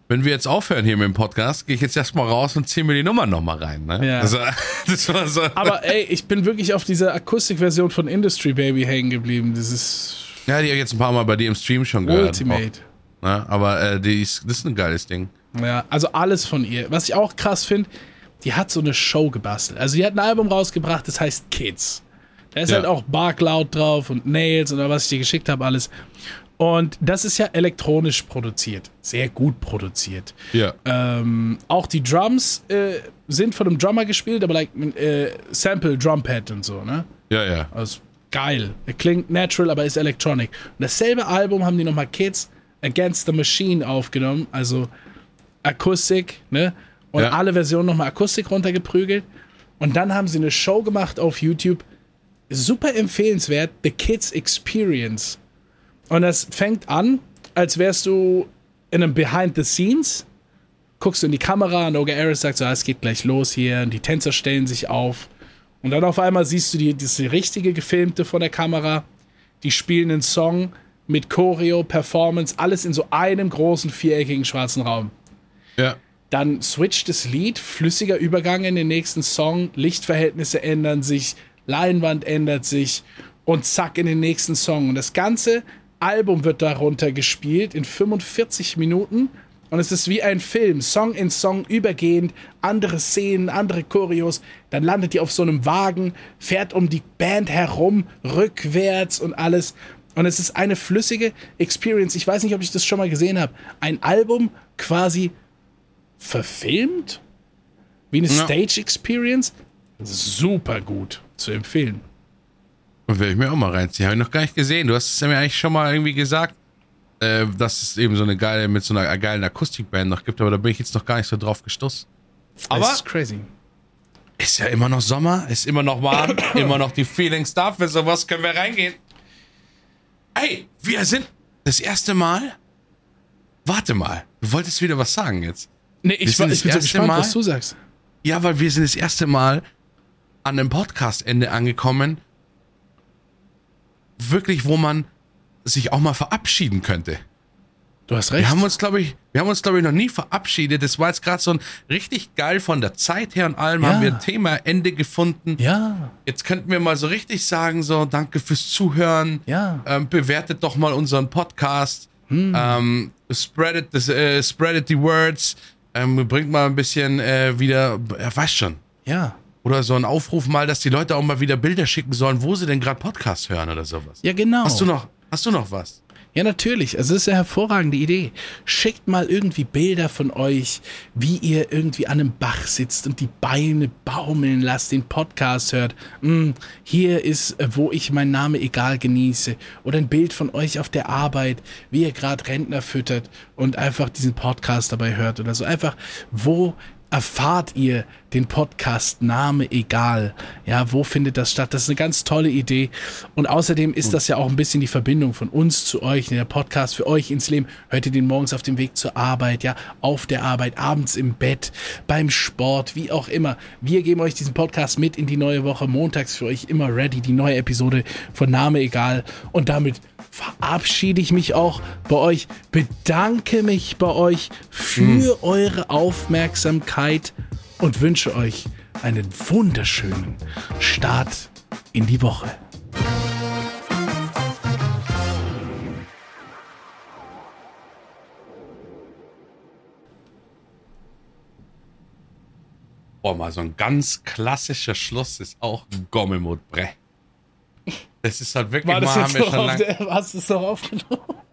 wenn wir jetzt aufhören hier mit dem Podcast, gehe ich jetzt erstmal raus und ziehe mir die Nummer nochmal rein. Ne? Ja. Also, (laughs) das war so. Aber ey, ich bin wirklich auf dieser Akustikversion von Industry Baby hängen geblieben. Das ist ja, die habe ich jetzt ein paar Mal bei dir im Stream schon gehört. Ultimate. Auch, ne? Aber äh, die ist, das ist ein geiles Ding. Ja, also alles von ihr. Was ich auch krass finde, die hat so eine Show gebastelt. Also die hat ein Album rausgebracht, das heißt Kids. Da ist Ja. halt auch Bark Loud drauf und Nails und was ich dir geschickt habe, alles. Und das ist ja elektronisch produziert. Sehr gut produziert. Ja. Ähm, auch die Drums äh, sind von einem Drummer gespielt, aber like äh, Sample Drumpad und so, ne? Ja, ja. Also geil. Klingt natural, aber ist electronic. Und dasselbe Album haben die nochmal Kids Against the Machine aufgenommen, also Akustik, ne? Und Ja. alle Versionen nochmal Akustik runtergeprügelt. Und dann haben sie eine Show gemacht auf YouTube. Super empfehlenswert, The Kids Experience. Und das fängt an, als wärst du in einem Behind the Scenes. Guckst du in die Kamera und Oga Aris sagt so, ah, es geht gleich los hier. Und die Tänzer stellen sich auf. Und dann auf einmal siehst du die, das richtige Gefilmte von der Kamera. Die spielen einen Song mit Choreo, Performance, alles in so einem großen viereckigen schwarzen Raum. Ja. Dann switcht das Lied, flüssiger Übergang in den nächsten Song, Lichtverhältnisse ändern sich, Leinwand ändert sich und zack in den nächsten Song. Und das ganze Album wird darunter gespielt in 45 Minuten und es ist wie ein Film, Song in Song übergehend, andere Szenen, andere Choreos. Dann landet ihr auf so einem Wagen, fährt um die Band herum, rückwärts und alles. Und es ist eine flüssige Experience. Ich weiß nicht, ob ich das schon mal gesehen habe. Ein Album quasi verfilmt? Wie eine Ja. Stage Experience? Super gut zu empfehlen. Und werde ich mir auch mal reinziehen. Habe ich noch gar nicht gesehen. Du hast es ja mir eigentlich schon mal irgendwie gesagt, äh, dass es eben so eine geile, mit so einer geilen Akustikband noch gibt, aber da bin ich jetzt noch gar nicht so drauf gestoßen. Aber das ist crazy. ist ja immer noch Sommer, ist immer noch warm, (coughs) immer noch die Feelings da. Für sowas können wir reingehen. Ey, wir sind das erste Mal. Warte mal, du wolltest wieder was sagen jetzt. Nee, ich, war, das ich bin so gespannt, Mal- was du sagst. Ja, weil wir sind das erste Mal an dem Podcast-Ende angekommen, wirklich, wo man sich auch mal verabschieden könnte. Du hast recht. Wir haben uns, glaube ich, wir haben uns, glaube ich, noch nie verabschiedet. Das war jetzt gerade so ein richtig geil von der Zeit her und allem Ja. haben wir ein Thema Ende gefunden. ja, Jetzt könnten wir mal so richtig sagen, so, danke fürs Zuhören. ja. Ähm, bewertet doch mal unseren Podcast. Hm. Ähm, spreadet, das, äh, spreadet die Words. Ähm, bringt mal ein bisschen äh, wieder, er weiß schon. Ja. Oder so ein Aufruf mal, dass die Leute auch mal wieder Bilder schicken sollen, wo sie denn gerade Podcast hören oder sowas. Ja, genau. Hast du noch, hast du noch was? Ja, natürlich. Also, das ist eine hervorragende Idee. Schickt mal irgendwie Bilder von euch, wie ihr irgendwie an einem Bach sitzt und die Beine baumeln lasst, den Podcast hört. Hm, hier ist, äh, wo ich meinen Name egal genieße. Oder ein Bild von euch auf der Arbeit, wie ihr gerade Rentner füttert und einfach diesen Podcast dabei hört oder so. Einfach, wo erfahrt ihr den Podcast Name egal? Ja, wo findet das statt? Das ist eine ganz tolle Idee. Und außerdem ist das ja auch ein bisschen die Verbindung von uns zu euch. Der Podcast für euch ins Leben. Hört ihr den morgens auf dem Weg zur Arbeit, ja, auf der Arbeit, abends im Bett, beim Sport, wie auch immer. Wir geben euch diesen Podcast mit in die neue Woche. Montags für euch immer ready. Die neue Episode von Name egal. Und damit verabschiede ich mich auch bei euch, bedanke mich bei euch für eure Aufmerksamkeit und wünsche euch einen wunderschönen Start in die Woche. Boah, mal so ein ganz klassischer Schluss ist auch Gommelmut Bre. Das ist halt wirklich mal, haben wir schon lange. hast du es doch aufgenommen?